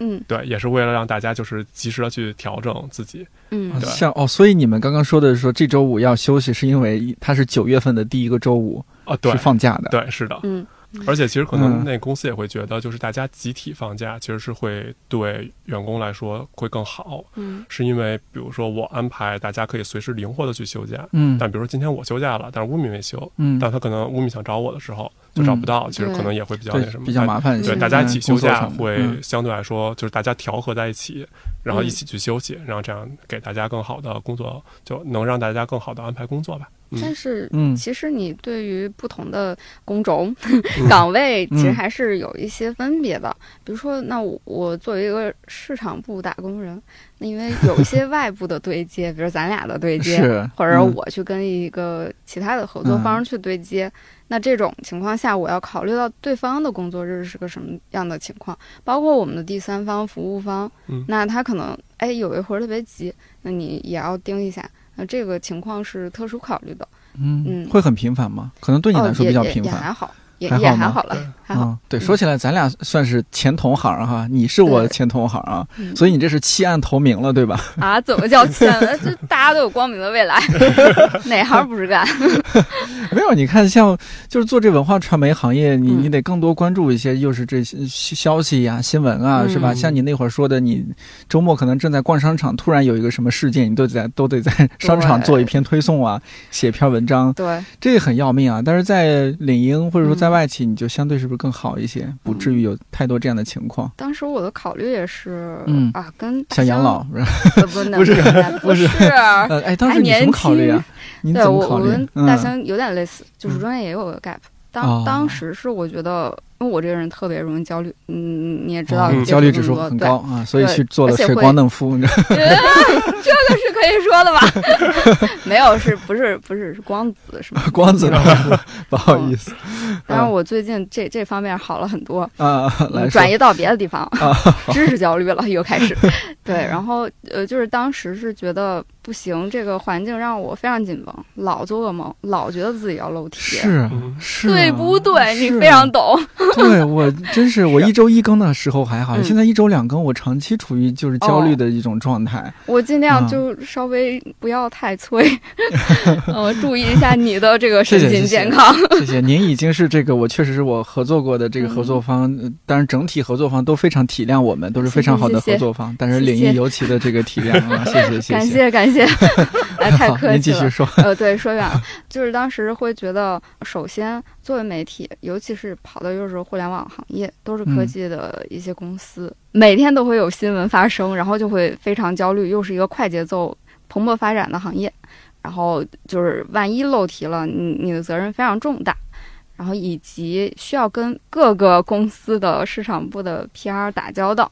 嗯对，也是为了让大家就是及时的去调整自己。嗯对像哦，所以你们刚刚说的说这周五要休息，是因为它是九月份的第一个周五啊，对是，放假的。对，是的。嗯而且其实可嗯能那公司也会觉得，就是大家集体放假，其实是会对员工来说会更好，嗯是因为比如说我安排大家可以随时灵活的去休假。嗯但比如说今天我休假了，但是乌米没休，嗯，但他可能乌米想找我的时候就找不到，其实可能也会比较那什么，比较麻烦一些。对，嗯大家一起休假嗯会嗯相对来说，就是大家调和在一起，然后嗯一起去休息，然后这样给大家更好的工作，就能让大家更好的安排工作吧。但是嗯。其实你对于不同的工种、嗯。岗位，其实嗯还是有一些分别的。比如说，那我我作为一个市场部打工人，那因为有一些外部的对接，比如咱俩的对接，是或者嗯。我去跟一个其他的合作方去对接，那这种情况下，我要考虑到对方的工作日是个什么样的情况，包括我们的第三方服务方，嗯。那他可能哎有一会儿特别急，那你也要盯一下。那这个情况是特殊考虑的。嗯嗯会很频繁吗？可能对你来说比较频繁。也还好，也还好吗也还好了，还好。嗯，对，嗯说起来，咱俩算是前同行哈，你是我前同行啊，嗯所以你这是弃暗投明了，对吧？啊，怎么叫签了？这大家都有光明的未来，哪行不是干？没有，你看，像就是做这文化传媒行业，你嗯你得更多关注一些，又是这些消息呀、新闻啊，是吧？嗯像你那会儿说的，你周末可能正在逛商场，突然有一个什么事件，你都在都得在商场做一篇推送啊，写一篇文章，对，这个很要命啊。但是在领英或者说在嗯外企，你就相对是不是更好一些，不至于有太多这样的情况？当时我的考虑也是，嗯。啊，跟想养老，呃 不是 不是不不是。哎，当时你怎么考虑啊？您对我，怎么考虑？我跟？嗯。大兴有点类似，就是嗯。中间也有个 gap。哦。当当时是我觉得，因为我这个人特别容易焦虑，嗯，你也知道哦焦虑指数很高啊，所以去做了水光嫩肤，你知道这个 是可以说的吧？没有，是不是不是是光子是吗？光子，不好意思但是我最近这这方面好了很多，啊，转移到别的地方啊，知识焦虑了又开始。对，然后呃，就是当时是觉得不行，这个环境让我非常紧绷，老做噩梦，老觉得自己要漏题。是是啊，对不对？你非常懂。对我真是我一周一更的时候还好，嗯现在一周两更，我长期处于就是焦虑的一种状态。我尽量啊就稍微不要太催，呃，注意一下你的这个身心谢谢谢谢。健康。谢谢您，已经是这个我确实是我合作过的这个合作方，嗯。当然整体合作方都非常体谅我们，都是非常好的合作方，但是领域尤其的这个体谅啊，谢谢谢 谢。感谢。谢感谢，哎，太好，客气了。您继续说。呃，对，说远了，就是当时会觉得，首先作为媒体，尤其是跑的又是互联网行业，都是科嗯技的一些公司，每天都会有新闻发生，然后就会非常焦虑，又是一个快节奏、蓬勃发展的行业，然后就是万一漏题了，你你的责任非常重大。然后以及需要跟各个公司的市场部的 PR 打交道，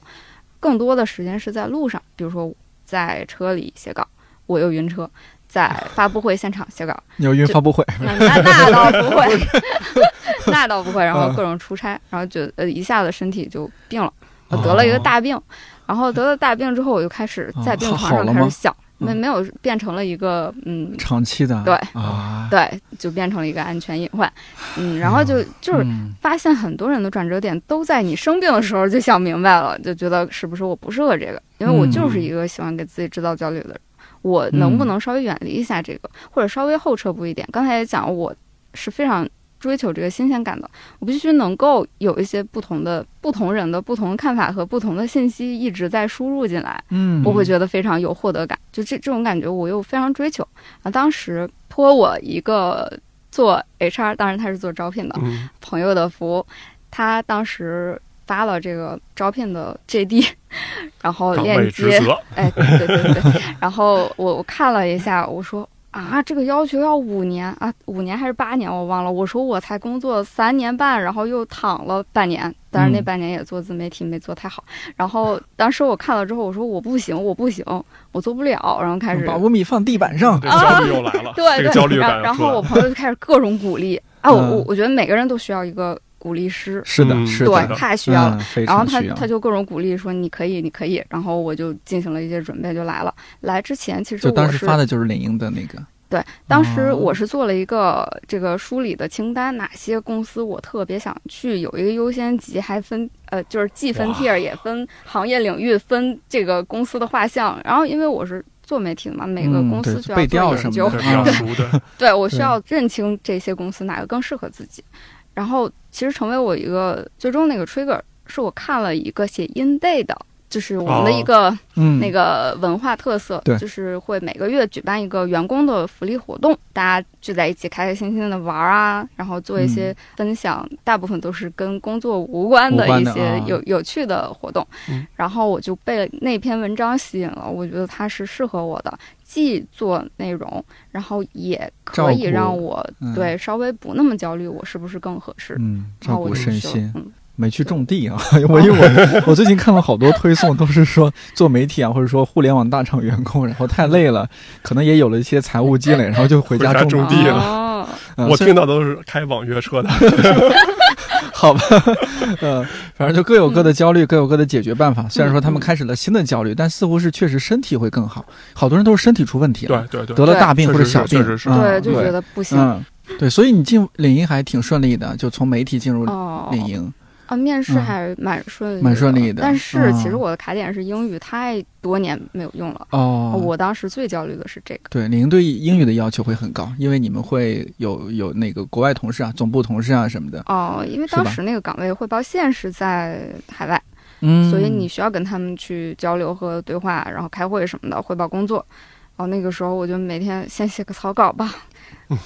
更多的时间是在路上，比如说在车里写稿，我又晕车，在 发布会现场写稿，你有晕发布会，那那那倒不会，那倒不会。然后嗯。各种出差，然后就呃一下子身体就病了，我哦得了一个大病。然后得了大病之后，我就开始在病床上开始想，没嗯。没有变成了一个嗯。长期的。对。啊，对，就变成了一个安全隐患，嗯，然后就就是嗯发现很多人的转折点都在你生病的时候就想明白了，就觉得是不是我不适合这个，因为我就是一个喜欢给自己制造焦虑的人，我能不能稍微远离一下这个，或者稍微后撤步一点？刚才也讲，我是非常追求这个新鲜感的，我必须能够有一些不同的、不同人的不同看法和不同的信息一直在输入进来，嗯，我会觉得非常有获得感，就这这种感觉我又非常追求啊。当时托我一个做 HR，当然他是做招聘的，嗯朋友的福，他当时发了这个招聘的 JD，然后链接，哎，对对对对，然后我我看了一下，我说啊，这个要求要五年啊，五年还是八年，我忘了。我说我才工作三年半，然后又躺了半年，但是那嗯半年也做自媒体没做太好。然后当时我看了之后，我说我不行，我不行，我做不了，然后开始把五米放地板上，这焦虑又来了，对对，这个焦虑然后然感又出来了。后我朋友就开始各种鼓励啊，我嗯我我觉得每个人都需要一个鼓励师，是的，嗯是对的，，太需要了。嗯，然后他。他就各种鼓励说你可以你可以，然后我就进行了一些准备就来了。来之前其实就当时我是发的就是领英的那个，对，当时哦我是做了一个这个梳理的清单，哪些公司我特别想去，有一个优先级，还分呃就是既分 tier 也分行业领域，分这个公司的画像。然后因为我是做媒体的嘛，每个公司需要研究什么的，对对我需要认清这些公司哪个更适合自己。然后其实成为我一个最终那个 trigger 是我看了一个写 in day 的，就是我们的一个、嗯，那个文化特色，就是会每个月举办一个员工的福利活动，大家聚在一起开开心心的玩儿啊，然后做一些分享，大部分都是跟工作无关的一些有、有趣的活动。嗯。然后我就被那篇文章吸引了，我觉得它是适合我的，既做内容，然后也可以让我嗯对稍微不那么焦虑，我是不是更合适？嗯，照顾身心，嗯，没去种地啊。我因为我 我最近看了好多推送，都是说做媒体啊，或者说互联网大厂员工，然后太累了，可能也有了一些财务积累，然后就回家种种地了我听到都是开网约车的，好吧，嗯，反正就各有各的焦虑，各有各的解决办法。虽然说他们嗯开始了新的焦虑，但似乎是确实身体会更好。好多人都是身体出问题了，对对对，得了大病或者小病，确实是嗯对，就觉得不行。嗯，对，所以你进领英还挺顺利的，就从媒体进入哦，领英。啊，面试嗯还蛮顺利，蛮顺利的但是其实嗯我的卡点是英语，太多年没有用了。哦，我当时最焦虑的是这个。对您对英语的要求会很高，因为你们会有有那个国外同事啊、总部同事啊什么的。哦，因为当时那个岗位汇报线是在海外，嗯，所以你需要跟他们去交流和对话，然后开会什么的，汇报工作。哦那个时候我就每天先写个草稿吧，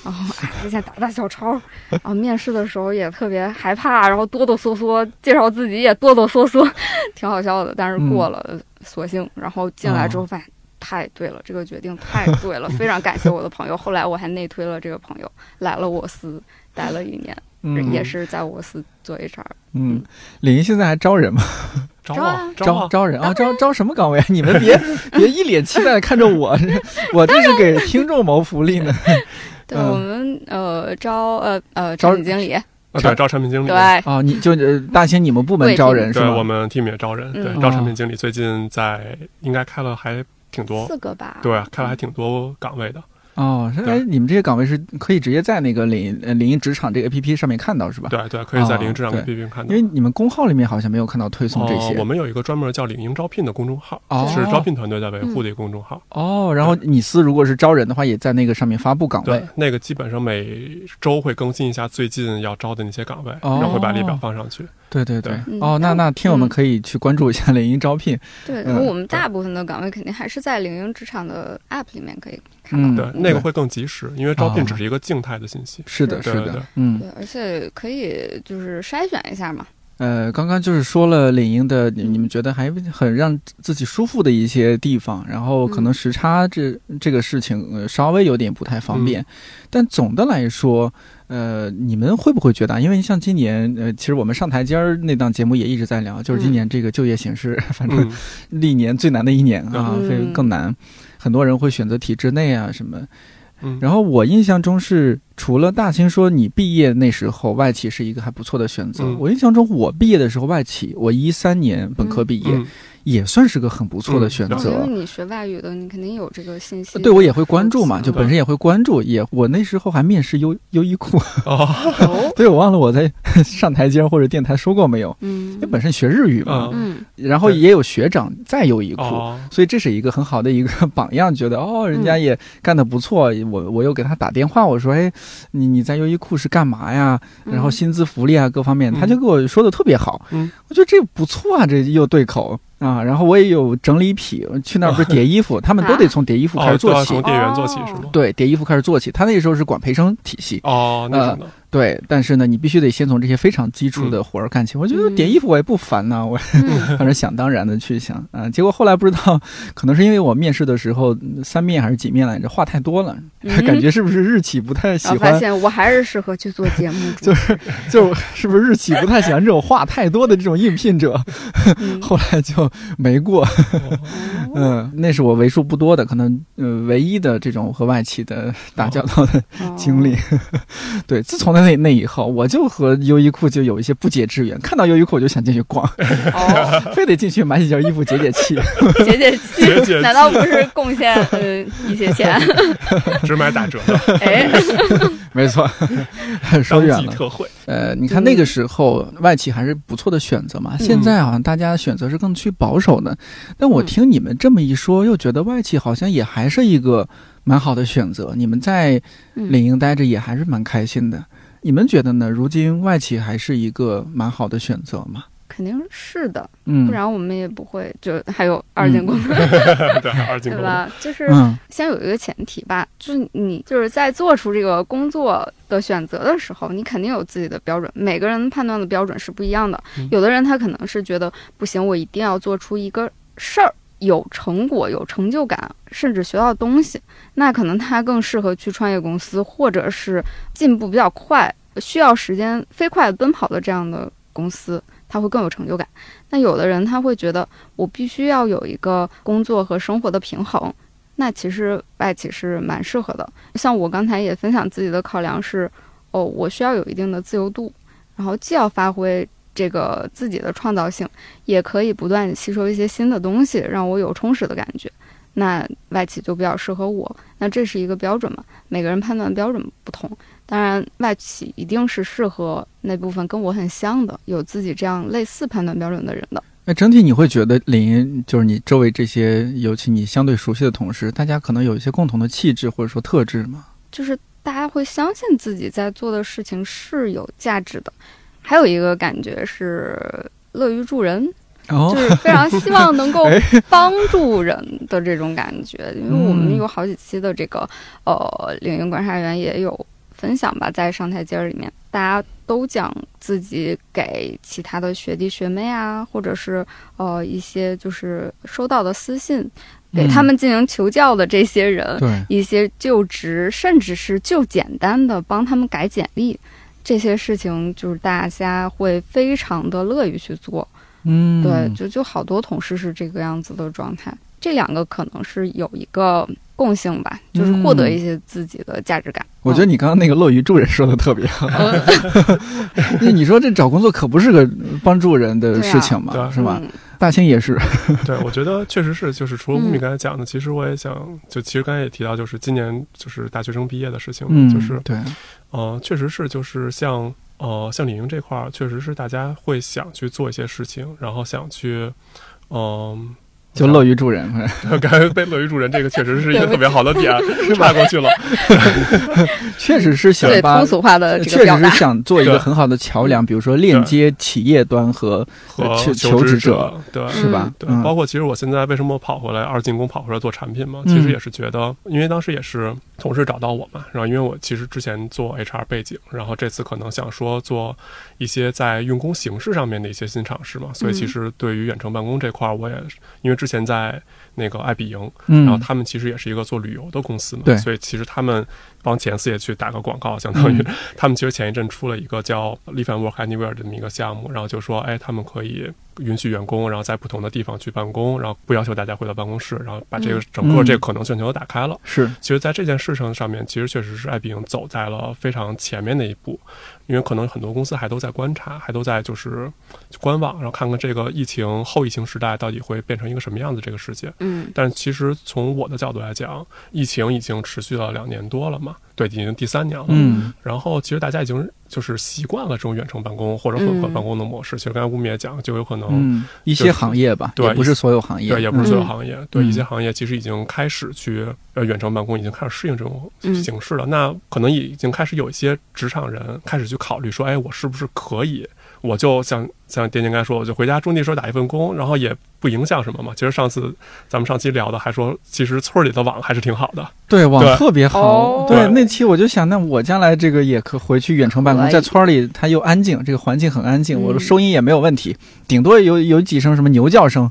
然后哎，之前打打小抄，然后面试的时候也特别害怕，然后哆哆嗦嗦，介绍自己也哆哆嗦嗦，挺好笑的。但是过了，索性，然后进来之后发现。太对了，这个决定太对了，非常感谢我的朋友。后来我还内推了这个朋友来了我司，待了一年，嗯也是在我司做 HR。嗯，李英现在还招人吗？招 招招啊，招人啊，招招什么岗位啊？你们别 别一脸期待地看着我，我这是给听众谋福利呢。我们呃招呃呃招产品经理，啊对，招产品经理。对，哦，你就呃大兴你们部门招人是吗？对我们 team 也招人，嗯对，哦招产品经理最近在应该开了还挺多，四个吧。对，开了还挺多岗位的。哦，哎，你们这些岗位是可以直接在那个领呃领英职场这个 APP 上面看到是吧？对对，可以在哦领英职场 APP 看到因为。你们公号里面好像没有看到推送这些。哦，我们有一个专门叫领英招聘的公众号，哦是招聘团队在维护的一个公众号。哦，然后你司如果是招人的话，也在那个上面发布岗对位。，那个基本上每周会更新一下最近要招的那些岗位，哦然后会把列表放上去。对对对哦，那那听友们嗯可以去关注一下领英招聘。对，嗯然后我们大部分的岗位肯定还是在领英职场的 App 里面可以看到嗯。对，那个会更及时，因为招聘哦只是一个静态的信息。是的，是的嗯。对，而且可以就是筛选一下嘛。呃，刚刚就是说了领英的，你你们觉得还很让自己舒服的一些地方，然后可能时差这、这个事情、呃、稍微有点不太方便，但总的来说，呃，你们会不会觉得啊？因为像今年，呃，其实我们上台阶儿那档节目也一直在聊，就是今年这个就业形势，反正嗯，历年最难的一年啊，嗯。非更难，很多人会选择体制内啊什么。嗯，然后我印象中是，除了大清说你毕业那时候外企是一个还不错的选择，嗯。我印象中我毕业的时候外企，我一三年本科毕业，嗯也算是个很不错的选择。你学外语的，你肯定有这个信息。对，我也会关注嘛，嗯就本身也会关注，也我那时候还面试优优衣库，哦，哦，对我忘了我在 上台阶或者电台说过没有，嗯因为本身学日语嘛，嗯嗯然后也有学长在优衣库，哦，所以这是一个很好的一个 榜样，觉得哦，人家也干得不错。我我又给他打电话，我说，哎，你你在优衣库是干嘛呀？然后薪资福利啊各方面，嗯他就给我说的特别好。嗯，我觉得这不错啊，这又对口啊。然后我也有整理品，去那儿不是叠衣服，他们都得从叠衣服开始做起。要从叠员做起是吗？对，叠衣服开始做起。他那时候是管培生体系，哦，那种的，对，但是呢，你必须得先从这些非常基础的活儿干起。我觉得嗯。叠衣服我也不烦呐、我嗯。反正想当然的去想啊，结果后来不知道，可能是因为我面试的时候嗯三面还是几面来着，话太多了，嗯。感觉是不是日企不太喜然后发欢，现我还是适合去做节目 主就是，就是不是日企不太喜欢这种话太多的这种应聘者，嗯。后来就没过。哦。嗯，那是我为数不多的，可能呃唯一的这种和外企的打交道的哦。经历。对，自从那那那以后，我就和优衣库就有一些不解之缘，看到优衣库我就想进去逛，哦，非得进去买几件衣服解解气。解解气解解，气难道不是贡献呃一些钱？只买打折的，哎，没错，说当远了。特惠。呃，你看那个时候外企还是不错的选择嘛，现在好像大家选择是更趋保守的。但我听你们这么一说，又觉得外企好像也还是一个蛮好的选择。你们在嗯领英待着也还是蛮开心的。你们觉得呢？如今外企还是一个蛮好的选择吗？肯定是的，嗯，不然我们也不会就还有二进宫，对，二进宫。对吧？就是嗯先有一个前提吧，就是你就是在做出这个工作的选择的时候，你肯定有自己的标准，每个人判断的标准是不一样的。嗯有的人他可能是觉得不行，我一定要做出一个事儿。有成果、有成就感，甚至学到东西，那可能他更适合去创业公司，或者是进步比较快、需要时间飞快奔跑的这样的公司，他会更有成就感。那有的人他会觉得，我必须要有一个工作和生活的平衡，那其实外企是蛮适合的。像我刚才也分享自己的考量是，哦，我需要有一定的自由度，然后既要发挥这个自己的创造性，也可以不断吸收一些新的东西，让我有充实的感觉。那外企就比较适合我。那这是一个标准嘛？每个人判断标准不同。当然，外企一定是适合那部分跟我很像的，有自己这样类似判断标准的人的。那整体你会觉得领英就是你周围这些，尤其你相对熟悉的同事，大家可能有一些共同的气质或者说特质吗？就是大家会相信自己在做的事情是有价值的。还有一个感觉是乐于助人，就是非常希望能够 帮助人的这种感觉。因为我们有好几期的这个呃领英观察员也有分享吧，在上台阶儿里面，大家都讲自己给其他的学弟学妹啊，或者是呃一些就是收到的私信，给他们进行求教的这些人，对一些就职，甚至是就简单的帮他们改简历。这些事情就是大家会非常的乐于去做，嗯，对，就就好多同事是这个样子的状态。这两个可能是有一个共性吧，就是获得一些自己的价值感。我觉得你刚刚那个乐于助人说的特别好，你说这找工作可不是个帮助人的事情嘛，是吧？大清也是，对，我觉得确实是，就是除了乌米刚才讲的，其实我也想，就其实刚才也提到，就是今年就是大学生毕业的事情，就是对，嗯，确实是，就是像呃像李宁这块儿，确实是大家会想去做一些事情，然后想去，嗯。就乐于助人，感觉被乐于助人这个确实是一个特别好的点，岔过去了。确实是想把通俗化的，确实是想做一个很好的桥梁，比如说链接企业端和和求职者，对，是吧？对，包括其实我现在为什么跑回来二进宫跑回来做产品嘛？其实也是觉得，因为当时也是同事找到我嘛，然后因为我其实之前做 HR 背景，然后这次可能想说做一些在用工形式上面的一些新尝试嘛，所以其实对于远程办公这块，我也因为。之前在那个爱彼迎，然后他们其实也是一个做旅游的公司嘛，所以其实他们帮前四也去打个广告，相当于 他们其实前一阵出了一个叫 Live and Work Anywhere 的这么一个项目，然后就说，哎，他们可以允许员工，然后在不同的地方去办公，然后不要求大家回到办公室，然后把这个整个这个可能性全都打开了。是，其实，在这件事情上面，其实确实是爱彼迎走在了非常前面的一步。因为可能很多公司还都在观察，还都在就是观望，然后看看这个疫情后疫情时代到底会变成一个什么样子这个世界。嗯，但其实从我的角度来讲，疫情已经持续了两年多了嘛，对，已经第三年了。嗯，然后其实大家已经。就是习惯了这种远程办公或者混合办公的模式。其实刚才吴米也讲，就有可能一些行业吧，对，不是所有行业，对，也不是所有行业，对，一些行业其实已经开始去呃远程办公，已经开始适应这种形式了。那可能已经开始有一些职场人开始去考虑说，哎，我是不是可以，我就像像电竞刚才说，我就回家种地时候打一份工，然后也。不影响什么嘛？其实上次咱们上期聊的还说，其实村里的网还是挺好的。对，网特别好。对，那期我就想，那我将来这个也可回去远程办公，在村里它又安静，这个环境很安静，我的收音也没有问题，顶多有有几声什么牛叫声、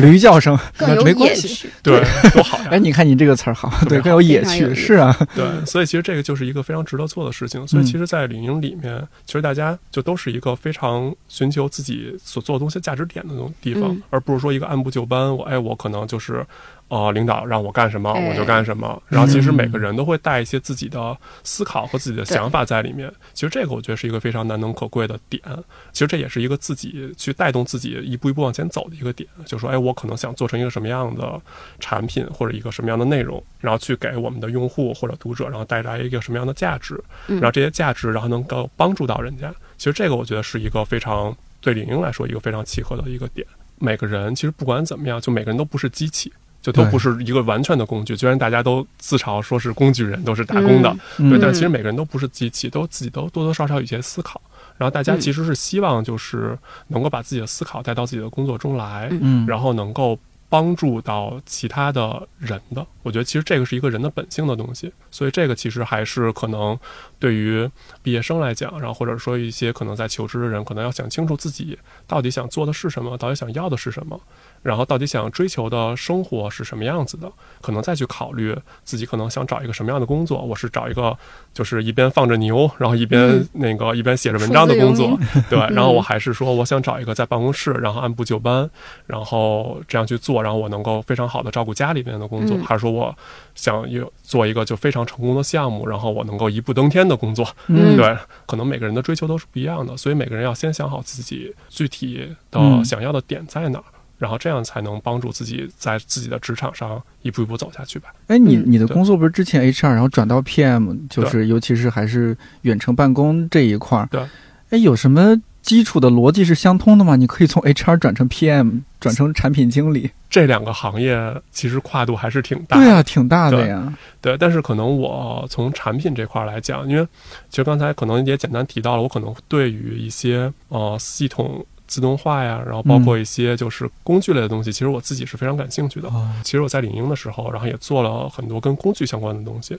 驴叫声，没关系。对，多好呀！哎，你看你这个词儿好，对，更有野趣。是啊，对，所以其实这个就是一个非常值得做的事情。所以其实，在领英里面，其实大家就都是一个非常寻求自己所做的东西价值点的那种地方，而不是说。一个按部就班，我哎，我可能就是，呃，领导让我干什么我就干什么。然后其实每个人都会带一些自己的思考和自己的想法在里面。其实这个我觉得是一个非常难能可贵的点。其实这也是一个自己去带动自己一步一步往前走的一个点。就说哎，我可能想做成一个什么样的产品或者一个什么样的内容，然后去给我们的用户或者读者，然后带来一个什么样的价值。然后这些价值，然后能够帮助到人家。其实这个我觉得是一个非常对领英来说一个非常契合的一个点。每个人其实不管怎么样，就每个人都不是机器，就都不是一个完全的工具。虽然大家都自嘲说是工具人，都是打工的，对，但其实每个人都不是机器，都自己都多多少少有一些思考。然后大家其实是希望就是能够把自己的思考带到自己的工作中来，嗯，然后能够。帮助到其他的人的，我觉得其实这个是一个人的本性的东西，所以这个其实还是可能对于毕业生来讲，然后或者说一些可能在求职的人，可能要想清楚自己到底想做的是什么，到底想要的是什么。然后到底想追求的生活是什么样子的？可能再去考虑自己可能想找一个什么样的工作。我是找一个就是一边放着牛，然后一边那个一边写着文章的工作，对。然后我还是说我想找一个在办公室，然后按部就班，然后这样去做，然后我能够非常好的照顾家里面的工作，嗯还是说我想有做一个就非常成功的项目，然后我能够一步登天的工作？嗯 对，可能每个人的追求都是不一样的，所以每个人要先想好自己具体的嗯想要的点在哪儿。然后这样才能帮助自己在自己的职场上一步一步走下去吧。哎，你嗯你的工作不是之前 HR，然后转到 PM，就是尤其是还是远程办公这一块儿。对。哎，有什么基础的逻辑是相通的嘛？你可以从 HR 转成 PM，转成产品经理。这两个行业其实跨度还是挺大的。对啊，挺大的呀。对，但是可能我从产品这块儿来讲，因为其实刚才可能也简单提到了，我可能对于一些呃系统自动化呀，然后包括一些就是工具类的东西，其实我自己是非常感兴趣的。哦，其实我在领英的时候，然后也做了很多跟工具相关的东西，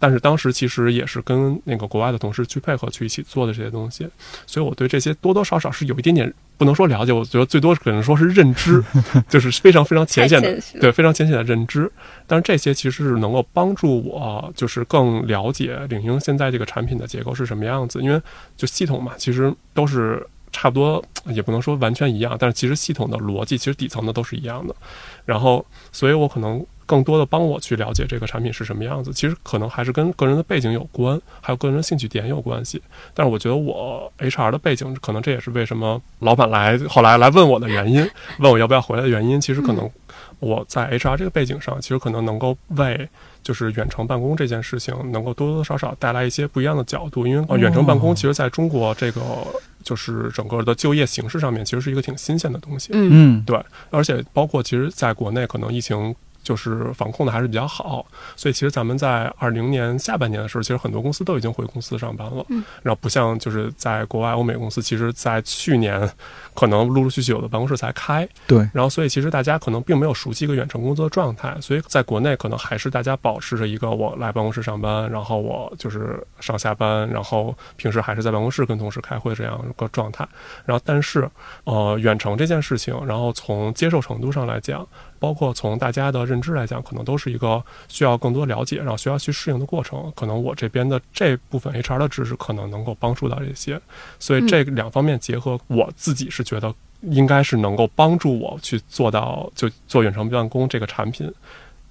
但是当时其实也是跟那个国外的同事去配合去一起做的这些东西，所以我对这些多多少少是有一点点不能说了解，我觉得最多可能说是认知，就是非常非常浅显的对非常浅显的认知。但是这些其实是能够帮助我，就是更了解领英现在这个产品的结构是什么样子，因为就系统嘛，其实都是。差不多也不能说完全一样，但是其实系统的逻辑其实底层的都是一样的。然后，所以我可能更多的帮我去了解这个产品是什么样子。其实可能还是跟个人的背景有关，还有个人的兴趣点有关系。但是我觉得我 HR 的背景，可能这也是为什么老板来后来来问我的原因，问我要不要回来的原因。其实可能我在 HR 这个背景上，其实可能能够为就是远程办公这件事情，能够多多少少带来一些不一样的角度。因为呃远程办公其实在中国这个就是整个的就业形式上面，其实是一个挺新鲜的东西。嗯嗯，对，而且包括其实在国内，可能疫情就是防控的还是比较好，所以其实咱们在二零年下半年的时候，其实很多公司都已经回公司上班了。嗯，然后不像就是在国外欧美公司，其实在去年可能陆陆续续有的办公室才开，对，然后所以其实大家可能并没有熟悉一个远程工作的状态，所以在国内可能还是大家保持着一个我来办公室上班，然后我就是上下班，然后平时还是在办公室跟同事开会这样一个状态。然后但是呃远程这件事情，然后从接受程度上来讲，包括从大家的认知来讲，可能都是一个需要更多了解，然后需要去适应的过程。可能我这边的这部分 HR 的知识可能能够帮助到这些，所以这两方面结合，我自己是觉得应该是能够帮助我去做到就做远程办公这个产品，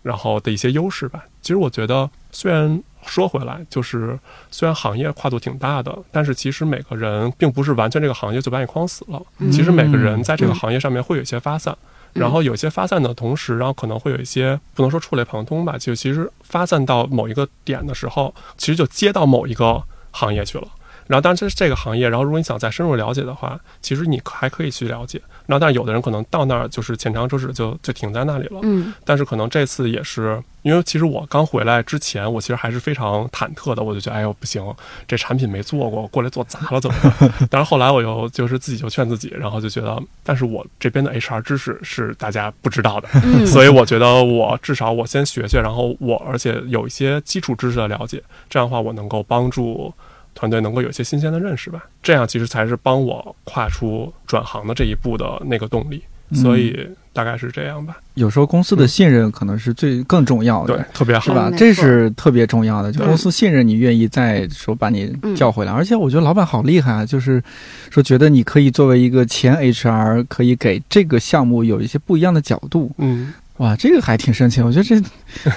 然后的一些优势吧。其实我觉得，虽然说回来，就是虽然行业跨度挺大的，但是其实每个人并不是完全这个行业就把你框死了。嗯其实每个人在这个嗯行业上面会有一些发散。嗯然后有些发散的同时，然后可能会有一些不能说触类旁通吧，就其实发散到某一个点的时候，其实就接到某一个行业去了。然后，当然这是这个行业，然后如果你想再深入了解的话，其实你还可以去了解。然后，但是有的人可能到那儿就是浅尝辄止就，就停在那里了。嗯但是可能这次也是，因为其实我刚回来之前，我其实还是非常忐忑的，我就觉得，哎呦不行，这产品没做过，过来做砸了怎么办？但是后来我又就是自己就劝自己，然后就觉得，但是我这边的 HR 知识是大家不知道的，嗯，所以我觉得我至少我先学学，然后我而且有一些基础知识的了解，这样的话我能够帮助团队能够有一些新鲜的认识吧，这样其实才是帮我跨出转行的这一步的那个动力。所以大概是这样吧，有时候公司的信任可能是最更重要的。对，特别好是。吧这是特别重要的，就公司信任你，愿意再说把你嗯叫回来。而且我觉得老板好厉害啊，就是说觉得你可以作为一个前 HR，可以给这个项目有一些不一样的角度。嗯，哇，这个还挺神奇。我觉得这，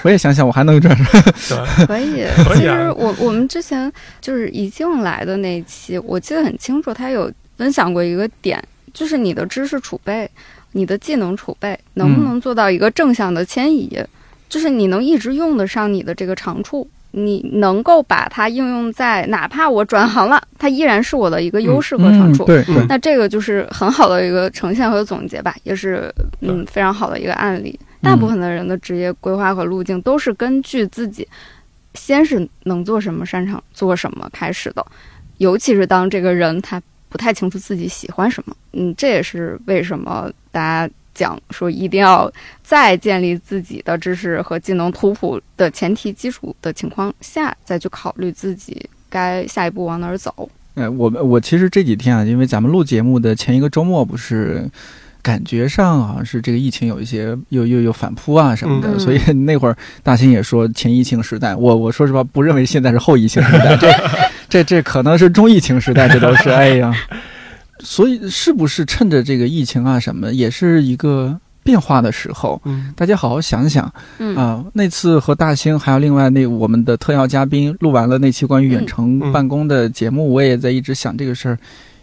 我也想想，我还能转。转，可以。可以啊其实我我们之前就是一进来的那一期，我记得很清楚，他有分享过一个点，就是你的知识储备、你的技能储备能不能做到一个正向的迁移，就是你能一直用得上你的这个长处。你能够把它应用在，哪怕我转行了，它依然是我的一个优势和长处。对对嗯，那这个就是很好的一个呈现和总结吧，也是嗯非常好的一个案例。大部分的人的职业规划和路径都是根据自己先是能做什么、擅长做什么开始的，尤其是当这个人他不太清楚自己喜欢什么，嗯，这也是为什么大家讲说一定要在建立自己的知识和技能图谱的前提基础的情况下，再去考虑自己该下一步往哪儿走。哎，我我其实这几天啊，因为咱们录节目的前一个周末不是。感觉上好像是这个疫情有一些又又又反扑啊什么的，嗯。所以 那会儿大兴也说前疫情时代，我我说实话不认为现在是后疫情时代，这这这可能是中疫情时代，这都是哎呀，所以是不是趁着这个疫情啊什么，也是一个变化的时候，嗯。大家好好想想啊、嗯那次和大兴还有另外那我们的特邀嘉宾录完了那期关于远程办公的节目，我也在一直想这个事儿。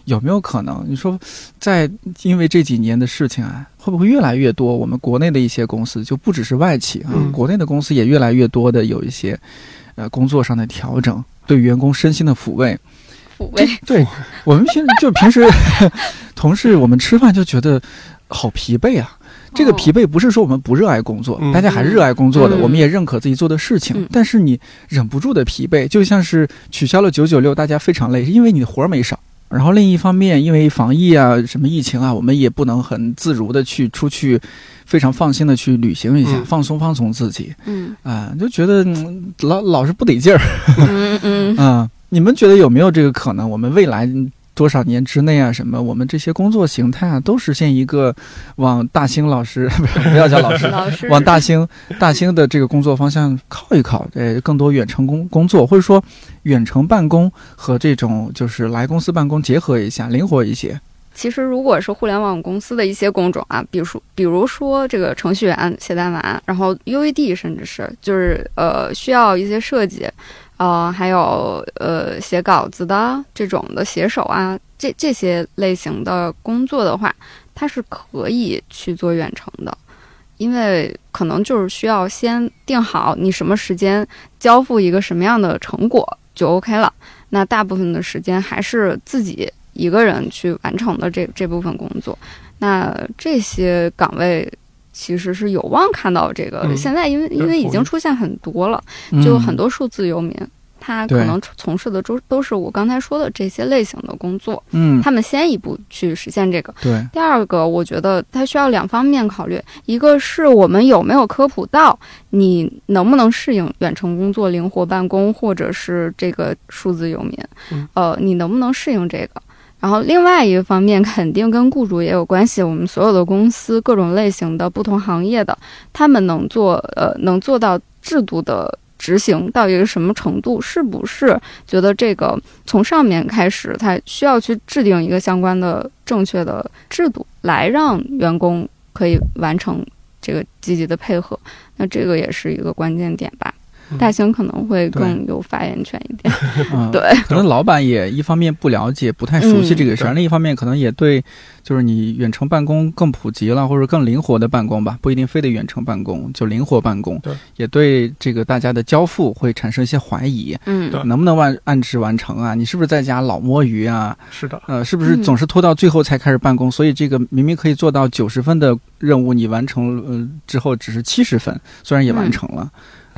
有没有可能？你说，在因为这几年的事情啊，会不会越来越多？我们国内的一些公司就不只是外企啊，嗯国内的公司也越来越多的有一些，呃，工作上的调整，对员工身心的抚慰。抚慰，对 我们平就平时同事，我们吃饭就觉得好疲惫啊。这个疲惫不是说我们不热爱工作，嗯大家还是热爱工作的，嗯我们也认可自己做的事情，嗯但是你忍不住的疲惫，就像是取消了九九六，大家非常累，是因为你的活儿没少。然后另一方面，因为防疫啊、什么疫情啊，我们也不能很自如的去出去，非常放心的去旅行一下，嗯放松放松自己嗯啊、就觉得、嗯老老是不得劲儿。嗯嗯啊、你们觉得有没有这个可能？我们未来多少年之内啊，什么我们这些工作形态啊，都实现一个往大兴老师 不要叫老师，老师往大兴大兴的这个工作方向靠一靠，呃，更多远程工工作，或者说远程办公和这种就是来公司办公结合一下，灵活一些。其实，如果是互联网公司的一些工种啊，比如说，比如说这个程序员写代码，然后 UED 甚至是就是呃需要一些设计，呃，还有呃写稿子的这种的写手啊，这这些类型的工作的话，它是可以去做远程的。因为可能就是需要先定好你什么时间交付一个什么样的成果就 OK 了。那大部分的时间还是自己一个人去完成的这这部分工作。那这些岗位其实是有望看到这个。嗯现在因为因为已经出现很多了，嗯就很多数字游民。他可能从事的都都是我刚才说的这些类型的工作，嗯，他们先一步去实现这个。对，第二个，我觉得它需要两方面考虑，一个是我们有没有科普到你能不能适应远程工作、灵活办公，或者是这个数字游民，嗯呃，你能不能适应这个？然后另外一个方面，肯定跟雇主也有关系。我们所有的公司，各种类型的、不同行业的，他们能做呃能做到制度的执行到一个什么程度？是不是觉得这个从上面开始，他需要去制定一个相关的正确的制度，来让员工可以完成这个积极的配合？那这个也是一个关键点吧。嗯大兴可能会更有发言权一点。嗯，对，可能老板也一方面不了解、不太熟悉这个事儿，另一方面可能也对，就是你远程办公更普及了，或者更灵活的办公吧，不一定非得远程办公，就灵活办公。对，也对这个大家的交付会产生一些怀疑，嗯能不能按按时完成啊？你是不是在家老摸鱼啊？是的，呃，是不是嗯总是拖到最后才开始办公？所以这个明明可以做到九十分的任务，你完成了、呃、之后只是七十分，虽然也完成了。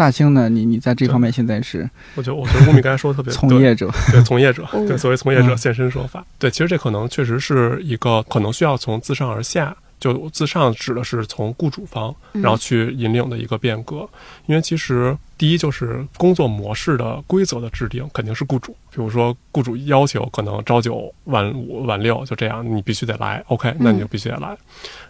大兴呢，你你在这方面现在是我觉得我觉得吴敏刚才说的特别 对。从业者，对从业者。哦，对作为从业者嗯。现身说法。对，其实这可能确实是一个可能需要从自上而下，就自上指的是从雇主方，嗯。然后去引领的一个变革。因为其实第一就是工作模式的规则的制定肯定是雇主，比如说雇主要求可能朝九晚五晚六就这样，你必须得来，OK，那你就必须得来。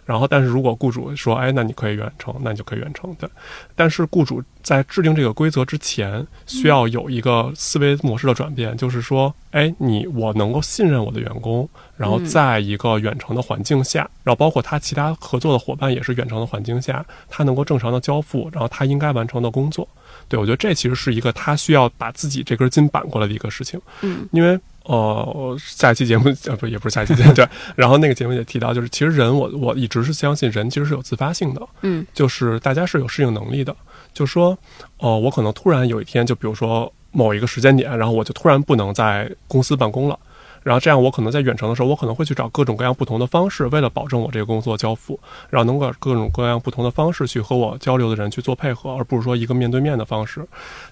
然后，但是如果雇主说，哎，那你可以远程，那你就可以远程，对。但是雇主在制定这个规则之前，需要有一个思维模式的转变，就是说，哎，你我能够信任我的员工，然后嗯在一个远程的环境下，然后包括他其他合作的伙伴也是远程的环境下，他能够正常的交付，然后他应该完成的工作。对我觉得这其实是一个他需要把自己这根筋扳过来的一个事情。嗯因为呃，下一期节目呃不也不是下一期节目 对，然后那个节目也提到，就是其实人我我一直是相信人其实是有自发性的，嗯就是大家是有适应能力的，就说呃我可能突然有一天就比如说某一个时间点，然后我就突然不能在公司办公了。然后这样，我可能在远程的时候，我可能会去找各种各样不同的方式，为了保证我这个工作交付，然后能够各种各样不同的方式去和我交流的人去做配合，而不是说一个面对面的方式。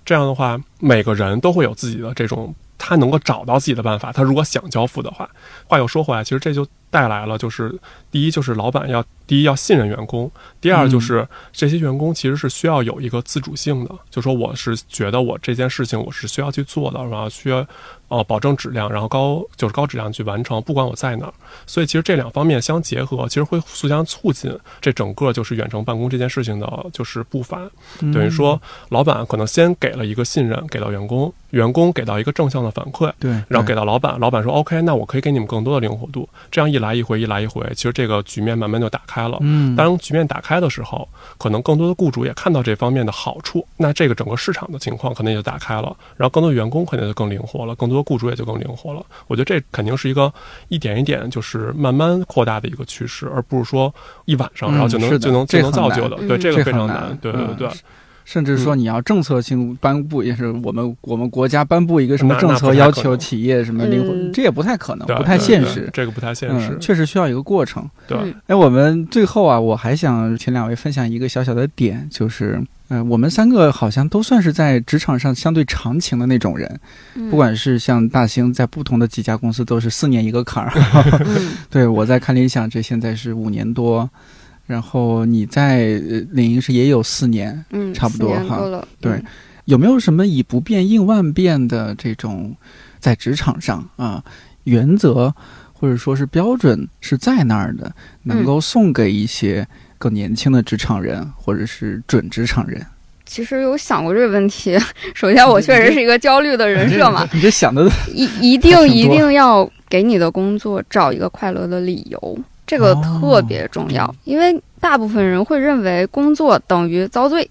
这样的话，每个人都会有自己的这种，他能够找到自己的办法。他如果想交付的话，话又说回来，其实这就带来了，就是第一就是老板要第一要信任员工，第二就是这些员工其实是需要有一个自主性的，就说我是觉得我这件事情我是需要去做的，然后需要呃保证质量，然后高就是高质量去完成，不管我在哪儿。所以其实这两方面相结合，其实会互相促进这整个就是远程办公这件事情的就是步伐。嗯等于说，老板可能先给了一个信任给到员工，员工给到一个正向的反馈，对，然后给到老板，老板说 OK，那我可以给你们更多的灵活度。这样一来一回，一来一回，其实这个局面慢慢就打开了。嗯，当局面打开的时候，可能更多的雇主也看到这方面的好处，那这个整个市场的情况可能也就打开了，然后更多员工肯定就更灵活了，更多的雇主也就更灵活了。我觉得这肯定是一个一点一点就是慢慢扩大的一个趋势，而不是说一晚上然后就能、嗯就能就能造就的。对，嗯这个非常难。对对嗯对。甚至说你要政策性颁布，也是我们我们国家颁布一个什么政策，要求企业什么灵活，嗯。这也不太可能，对不太对对现实。这个不太现实。嗯，确实需要一个过程。对。嗯。哎，我们最后啊，我还想请两位分享一个小小的点，就是，呃，我们三个好像都算是在职场上相对长情的那种人，嗯。不管是像大兴在不同的几家公司都是四年一个坎儿，嗯。对我在看理想这现在是五年多，然后你在呃领英是也有四年，嗯，差不多哈，对嗯有没有什么以不变应万变的这种在职场上啊原则或者说是标准是在那儿的，能够送给一些更年轻的职场人或者是准职场人？其实有想过这个问题。首先，我确实是一个焦虑的人设嘛，你这想的一一定 一定要给你的工作找一个快乐的理由，这个哦特别重要，因为大部分人会认为工作等于遭罪，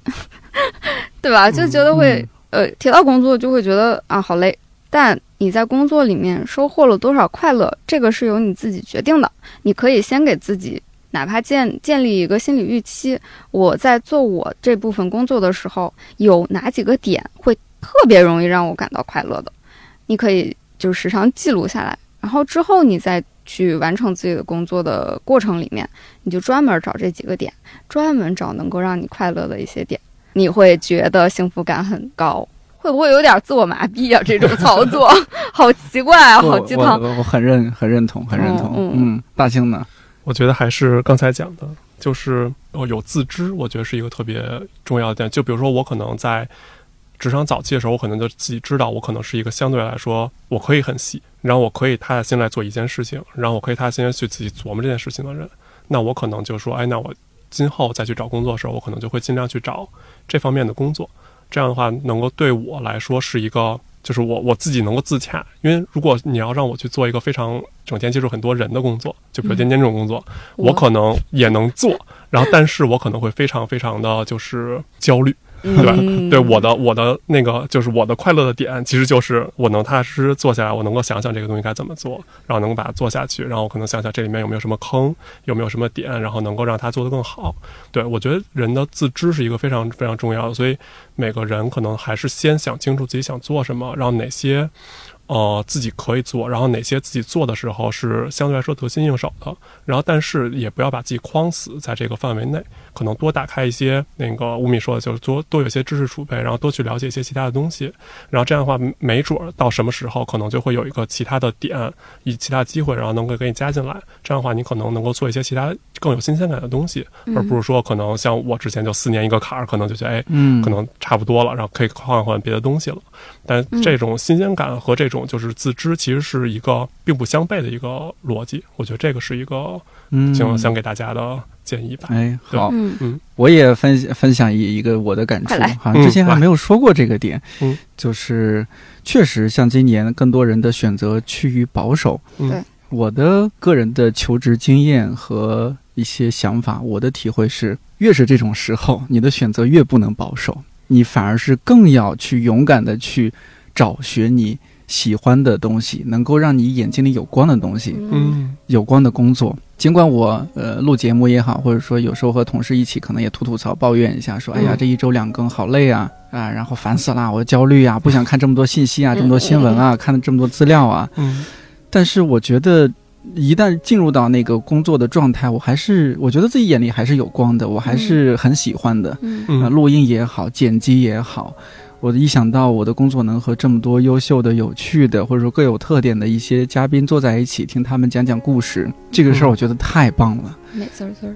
对吧？就觉得会、呃提到工作就会觉得啊好累，但你在工作里面收获了多少快乐，这个是由你自己决定的。你可以先给自己哪怕建建立一个心理预期，我在做我这部分工作的时候，有哪几个点会特别容易让我感到快乐的，你可以就时常记录下来，然后之后你再去完成自己的工作的过程里面，你就专门找这几个点，专门找能够让你快乐的一些点，你会觉得幸福感很高。会不会有点自我麻痹啊？这种操作 好奇怪啊，好我鸡汤。我我很认很认同，很认同。嗯嗯，大庆呢？我觉得还是刚才讲的，就是哦有自知，我觉得是一个特别重要的点。就比如说我可能在职场早期的时候，我可能就自己知道，我可能是一个相对来说我可以很细，然后我可以踏下心来做一件事情，然后我可以踏下心来去自己琢磨这件事情的人。那我可能就说，哎，那我今后再去找工作的时候，我可能就会尽量去找这方面的工作。这样的话，能够对我来说是一个，就是我我自己能够自洽。因为如果你要让我去做一个非常整天接触很多人的工作，就比如嗯天天这种工作，我可能也能做，然后但是我可能会非常非常的就是焦虑。对吧嗯对我的我的那个就是我的快乐的点，其实就是我能踏踏实实坐下来，我能够想想这个东西该怎么做，然后能够把它做下去，然后我可能想想这里面有没有什么坑，有没有什么点，然后能够让它做得更好。对我觉得人的自知是一个非常非常重要的，所以每个人可能还是先想清楚自己想做什么，然后哪些。呃，自己可以做，然后哪些自己做的时候是相对来说得心应手的，然后但是也不要把自己框死在这个范围内，可能多打开一些那个吴敏说的，就是多多有一些知识储备，然后多去了解一些其他的东西，然后这样的话，没准儿到什么时候可能就会有一个其他的点，以其他机会，然后能够给你加进来，这样的话你可能能够做一些其他更有新鲜感的东西，而不是说可能像我之前就四年一个坎儿，可能就觉得哎，嗯，可能差不多了，然后可以换换别的东西了。但这种新鲜感和这种就是自知，其实是一个并不相悖的一个逻辑。我觉得这个是一个嗯想想给大家的建议吧。哎，好，嗯我也分分享一一个我的感触快来，好像之前还没有说过这个点，嗯，就是确实像今年更多人的选择趋于保守，嗯对我的个人的求职经验和一些想法，我的体会是，越是这种时候，你的选择越不能保守，你反而是更要去勇敢的去找寻你喜欢的东西，能够让你眼睛里有光的东西，嗯有光的工作。尽管我呃录节目也好，或者说有时候和同事一起可能也吐吐槽、抱怨一下，说哎呀嗯这一周两更好累啊啊，然后烦死了，我焦虑啊，不想看这么多信息啊，这么多新闻啊，看了这么多资料啊。嗯但是我觉得一旦进入到那个工作的状态，我还是我觉得自己眼里还是有光的，我还是很喜欢的。嗯嗯啊，录音也好，剪辑也好，我一想到我的工作能和这么多优秀的、有趣的，或者说各有特点的一些嘉宾坐在一起，听他们讲讲故事，这个事儿嗯我觉得太棒了。美滋儿滋儿。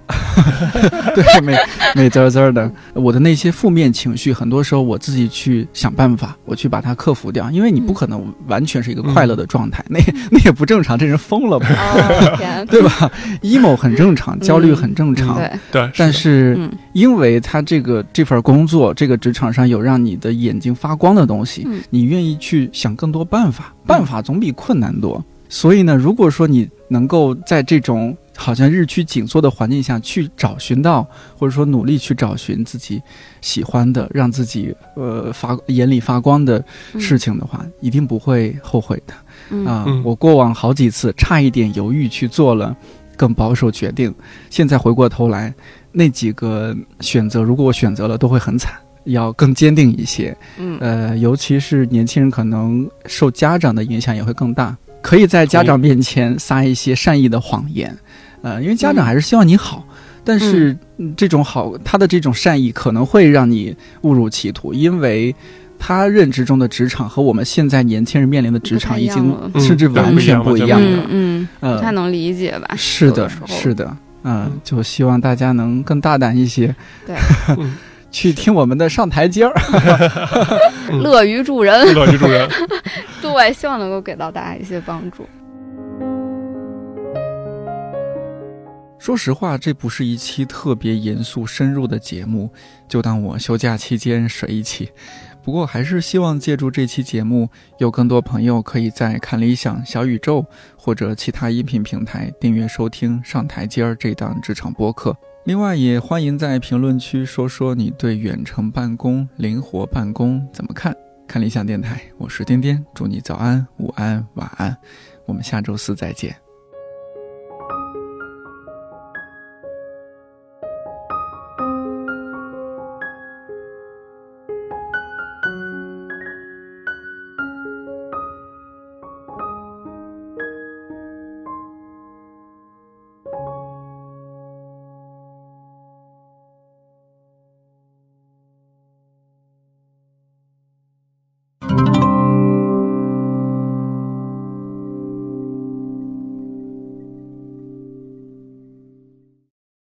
对，美美滋滋儿的，我的那些负面情绪，很多时候我自己去想办法，我去把它克服掉，因为你不可能完全是一个快乐的状态，那那也不正常，这人疯了吧？哦，对吧？emo 很正常，焦虑很正常，对，对，但是嗯。因为他这个这份工作，这个职场上有让你的眼睛发光的东西，嗯你愿意去想更多办法，办法总比困难多。所以呢，如果说你能够在这种好像日趋紧缩的环境下去找寻到，或者说努力去找寻自己喜欢的，让自己呃发眼里发光的事情的话，一定不会后悔的。啊，我过往好几次差一点犹豫去做了更保守决定，现在回过头来，那几个选择，如果我选择了，都会很惨，要更坚定一些。嗯，呃，尤其是年轻人，可能受家长的影响也会更大，可以在家长面前撒一些善意的谎言。呃，因为家长还是希望你好，但是这种好，他的这种善意可能会让你误入歧途，因为他认知中的职场和我们现在年轻人面临的职场已经甚至完全不一样了。嗯，不太能理解吧？是的，是的，嗯，就希望大家能更大胆一些，对，去听我们的上台阶儿，乐于助人，乐于助人，对，希望能够给到大家一些帮助。说实话，这不是一期特别严肃深入的节目，就当我休假期间水一期。不过，还是希望借助这期节目，有更多朋友可以在看理想、小宇宙或者其他音频平台订阅收听《上台阶儿》这档职场播客。另外，也欢迎在评论区说说你对远程办公、灵活办公怎么看。看理想电台，我是颠颠，祝你早安、午安、晚安，我们下周四再见。